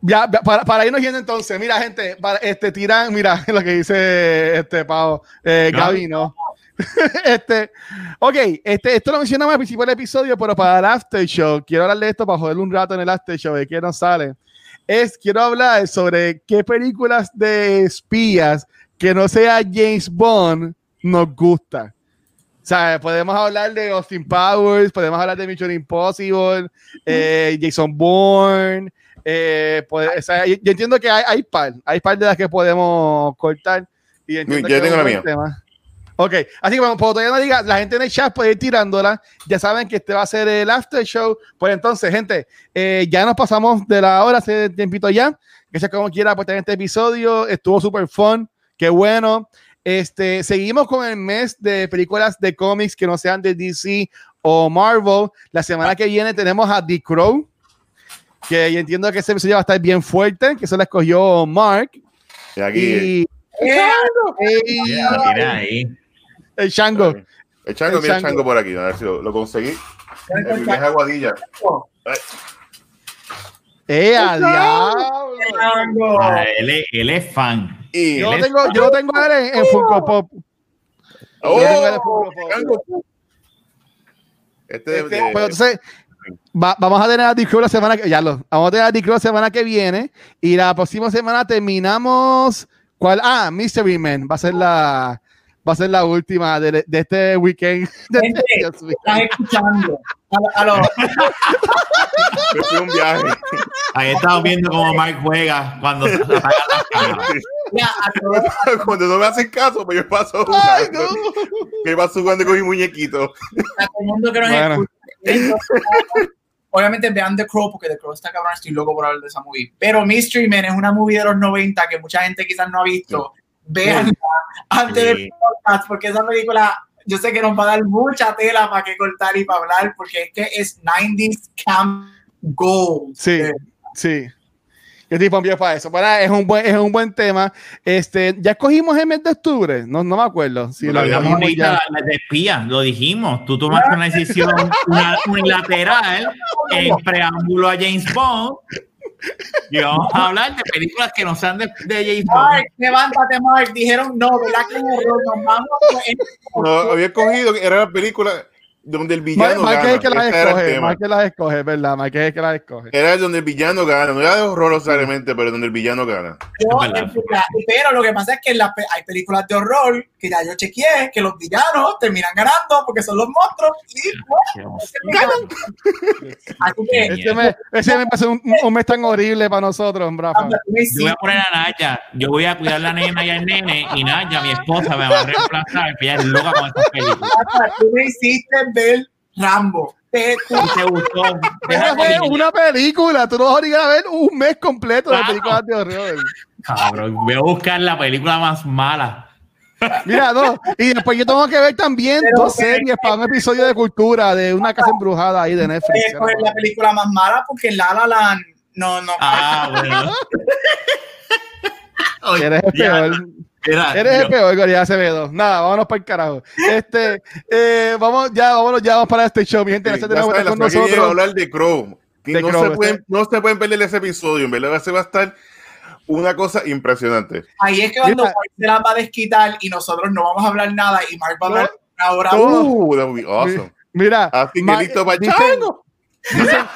Ya, para, para irnos yendo entonces, mira, gente, para, este, tiran, mira lo que dice este Pau, eh, No. Gaby, ¿no? este, ok, este, esto lo mencionamos al principio del episodio, pero para el after show, quiero hablar de esto para joder un rato en el after show, de qué nos sale. Es, quiero hablar sobre qué películas de espías que no sea James Bond nos gusta. O sea, podemos hablar de Austin Powers, podemos hablar de Mission Impossible, eh, Jason Bourne, eh, pues, o sea, yo, entiendo que hay, hay par, hay par de las que podemos cortar. Y Yo que tengo la mía. tema. Ok, así que bueno, pues todavía no diga, la gente en el chat puede ir tirándola. Ya saben que este va a ser el after show. Pues entonces, gente, eh, ya nos pasamos de la hora hace tiempito ya. Que sea como quiera, pues tener este episodio. Estuvo súper fun. Qué bueno. Este, seguimos con el mes de películas de cómics que no sean de DC o Marvel. La semana que viene tenemos a The Crow, que yo entiendo que ese episodio va a estar bien fuerte, que se lo escogió Mark. Y aquí, Y, Yeah. y- Mira, mira ahí. El Chango. el chango, el mira el chango. por aquí. A ver si lo, lo conseguí. El vieja aguadilla. Ay, ¡Eh, diablo! Chango. Ah, él, es, él es fan. Y, Yo lo tengo, yo tengo a él en, en Funko Pop. oh, yo tengo el Funko Pop. chango. Este, Este, de- pues, entonces, va- vamos a tener a Dick la semana que ya lo, vamos a tener a Dick la semana que viene y la próxima semana terminamos ¿cuál? Ah, Mystery Man va a ser la va a ser la última de, de este weekend. De Gente, Dios mío. Estás escuchando. A, Yo fui un viaje. Ahí estamos viendo cómo Mark juega cuando se apagan las cámaras. mira, a todos- Cuando no me hacen caso, pues yo paso jugando. Ay, no. Que paso jugando con mi muñequito. a todo el mundo que nos Bueno. escucha. Obviamente vean The Crow porque The Crow está cabrón, estoy loco por hablar de esa movie. Pero Mystery Man es una movie de los 90 que mucha gente quizás no ha visto. Veanla antes Sí. del podcast porque esa película yo sé que nos va a dar mucha tela para que cortar y para hablar porque es que es 90s Camp Gold. Sí, Eh, sí. Yo estoy pompido para eso. Pero es un buen, es un buen tema. Este, ya escogimos el mes de octubre. No, no me acuerdo. Si lo de lo dijimos. Tú tomaste una decisión unilateral en preámbulo a James Bond. Y vamos a hablar de películas que no sean de, de James Bond. Mark, levántate, Mark. Dijeron no, ¿verdad que no? Nos vamos. No, había cogido, que era la película donde el villano Mike es gana. el que las Ese era el escoge. Mike las escoge, ¿verdad? Mike es el que las escoge. Era donde el villano gana. No era de horror necesariamente, pero donde el villano gana. Es la- pero lo que pasa es que en pe- hay películas de horror que ya yo chequeé que los villanos terminan ganando porque son los monstruos y pues, así que Ese mes, ese a ser un, un mes tan horrible para nosotros, Rafa. Me Yo voy a poner a Naya. Yo voy a cuidar a la nena y al nene. Y Naya, mi esposa, me va a reemplazar. Que ella es loca con estas películas. Tú me hiciste ver Rambo. Te- tú- ¿Qué te gustó? Deja Esa fue con- una película. Tú no vas a obligar a ver un mes completo de películas de horror. Cabrón, voy a buscar la película más mala. Mira, no. Y después yo tengo que ver también Pero, dos series para un episodio de cultura de una casa embrujada ahí de Netflix. pues, la película más mala porque La La Land no, no. Ah, bueno. Oye, Eres el peor. Era- Eres el yo- peor, Goriel Acevedo. Nada, vámonos para el carajo. Este, eh, vamos, ya, vámonos, ya vamos para este show. Mi gente, Sí, gracias por estar con vamos a nosotros. hablar de. Que De no, Crow, se pueden, este- no se pueden perder ese episodio. En verdad, ese va a estar una cosa impresionante. Ahí es que cuando Mira. Mark se la va a desquitar y nosotros no vamos a hablar nada y Mark va a hablar una hora. Todo. Uh, that would be awesome. Mira, Así que listo para el dicen-. Dicen,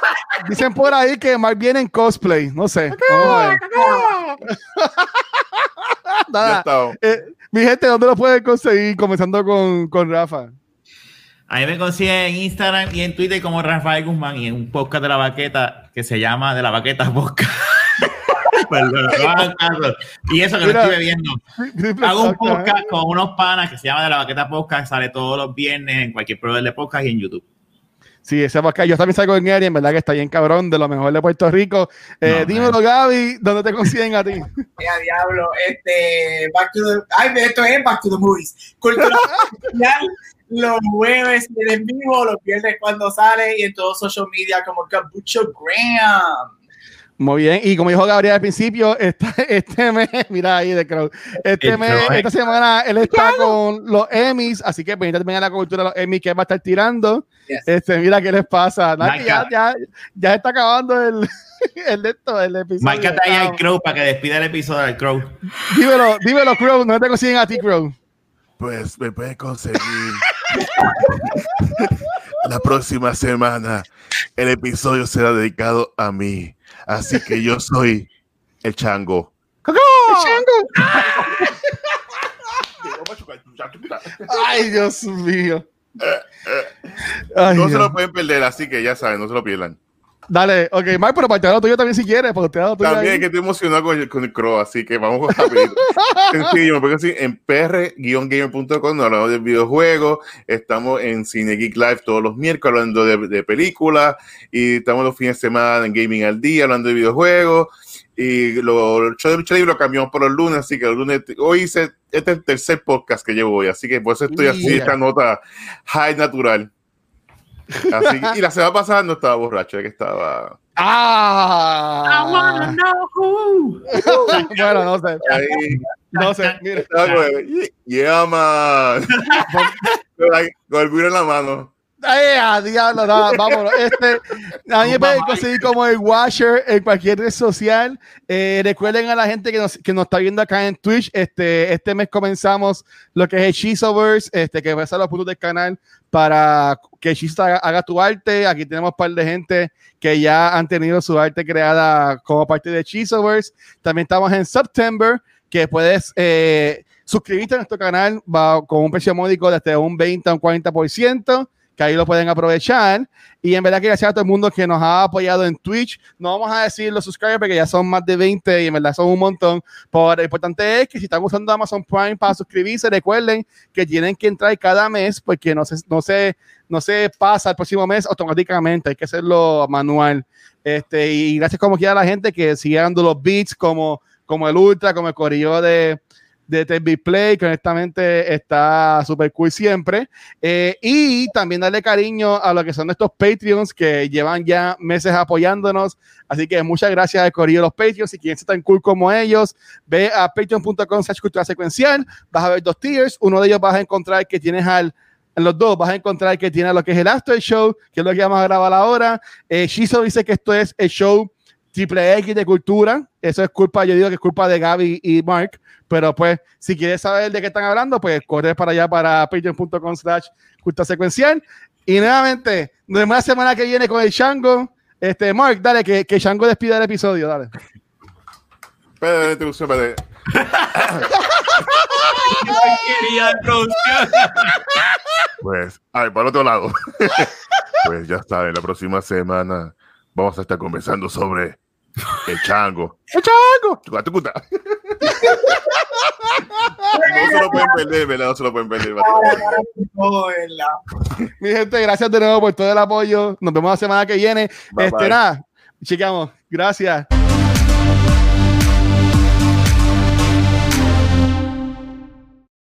dicen por ahí que Mark viene en cosplay. No sé. Eh, mi gente, ¿dónde lo pueden conseguir? Comenzando con, con Rafa. A mí me consiguen en Instagram y en Twitter como Rafael Guzmán y en un podcast de la baqueta que se llama De la Baqueta Podcast. y eso que lo estoy bebiendo. Hago un podcast con unos panas que se llama De la Baqueta Podcast, sale todos los viernes en cualquier proveedor de podcast y en YouTube. Sí, ese podcast. Yo también salgo en él y en verdad que está bien cabrón, de lo mejor de Puerto Rico. Eh, dímelo, Gaby, ¿dónde te consiguen a ti? Mira, diablo, este, back to the, ay, esto es Back to the Movies. Cultura los jueves en vivo, los viernes cuando sale y en todos social media como Cabucho Graham. Muy bien, y como dijo Gabriel al principio, este, este mes, mira ahí de Crow, este mes, esta semana él está con los Emmys, así que pendiente también a la cultura de los Emmys que va a estar tirando. Este, mira qué les pasa. ya, ya, ya, está acabando el, el, esto, el episodio. Márcate ahí al Crow para que despida el episodio del Crow. Dímelo, dímelo, Crow, no te consiguen a ti, Crow. Pues me puedes conseguir la próxima semana. El episodio será dedicado a mí. Así que yo soy el chango. ¡El chango! Ay, Dios mío. no se lo pueden perder, así que ya saben, no se lo pierdan. Dale, ok, Mike, pero para el tuyo también si quieres, porque te tuyo También que estoy emocionado con el, con el Crow, así que vamos a ver. Sencillo, me pueden decir en pr-gamer.com, nos hablamos de videojuegos, estamos en Cine Geek Live todos los miércoles hablando de, de películas, y estamos los fines de semana en Gaming al Día hablando de videojuegos, y lo, el show de lucha libre lo cambiamos por los lunes, así que el lunes, hoy hice, este es el tercer podcast que llevo hoy, así que por eso estoy así, esta nota high natural y la semana pasada no estaba borracho, que estaba. ¡Ah! I wanna know who. bueno, no sé. no sé, mira. Yeah, man. con el en la mano. ¡Eh, diablo! No, vámonos. Este, a mí me pueden conseguir como el Washer en cualquier red social. Eh, recuerden a la gente que nos, que nos está viendo acá en Twitch. Este, este mes comenzamos lo que es el Shizoverse, este, que va a ser los puntos del canal para que Shizo haga, tu arte. Aquí tenemos un par de gente que ya han tenido su arte creada como parte de Shizoverse. También estamos en September, que puedes. Eh, suscribirte a nuestro canal va con un precio módico de hasta un 20 a un 40% que ahí lo pueden aprovechar. Y en verdad que gracias a todo el mundo que nos ha apoyado en Twitch. No vamos a decir los subscribers porque ya son más de 20 y en verdad son un montón. Pero lo importante es que si están usando Amazon Prime para suscribirse, recuerden que tienen que entrar cada mes porque no se, no se, no se pasa el próximo mes automáticamente. Hay que hacerlo manual. Este, y gracias como quiera a la gente que sigue dando los beats como, como el Ultra, como el Corillo de de TV Play, que honestamente está súper cool siempre. Eh, y también darle cariño a lo que son estos Patreons que llevan ya meses apoyándonos. Así que muchas gracias al corrido de los Patreons. Si quieren ser tan cool como ellos, ve a patreon.com cultura secuencial. Vas a ver dos tiers. Uno de ellos vas a encontrar que tienes al en los dos vas a encontrar que tiene lo que es el After Show, que es lo que vamos a grabar ahora. Eh, Shizo dice que esto es el show triple X de cultura. Eso es culpa, yo digo que es culpa de Gaby y Mark. Pero pues, si quieres saber de qué están hablando, pues corre para allá para patreon.com slash cultura secuencial. Y nuevamente, nos vemos la semana que viene con el Shango. Este, Mark, dale, que, que Shango despida el episodio, dale. Espérate, espérate. pues, ay, para otro lado. pues ya saben, la próxima semana vamos a estar conversando sobre el chango. ¡El chango! no se lo pueden perder, ¿verdad? No se lo pueden perder. Mi gente, gracias de nuevo por todo el apoyo. Nos vemos la semana que viene. Bye, este, nada, chequeamos. Gracias.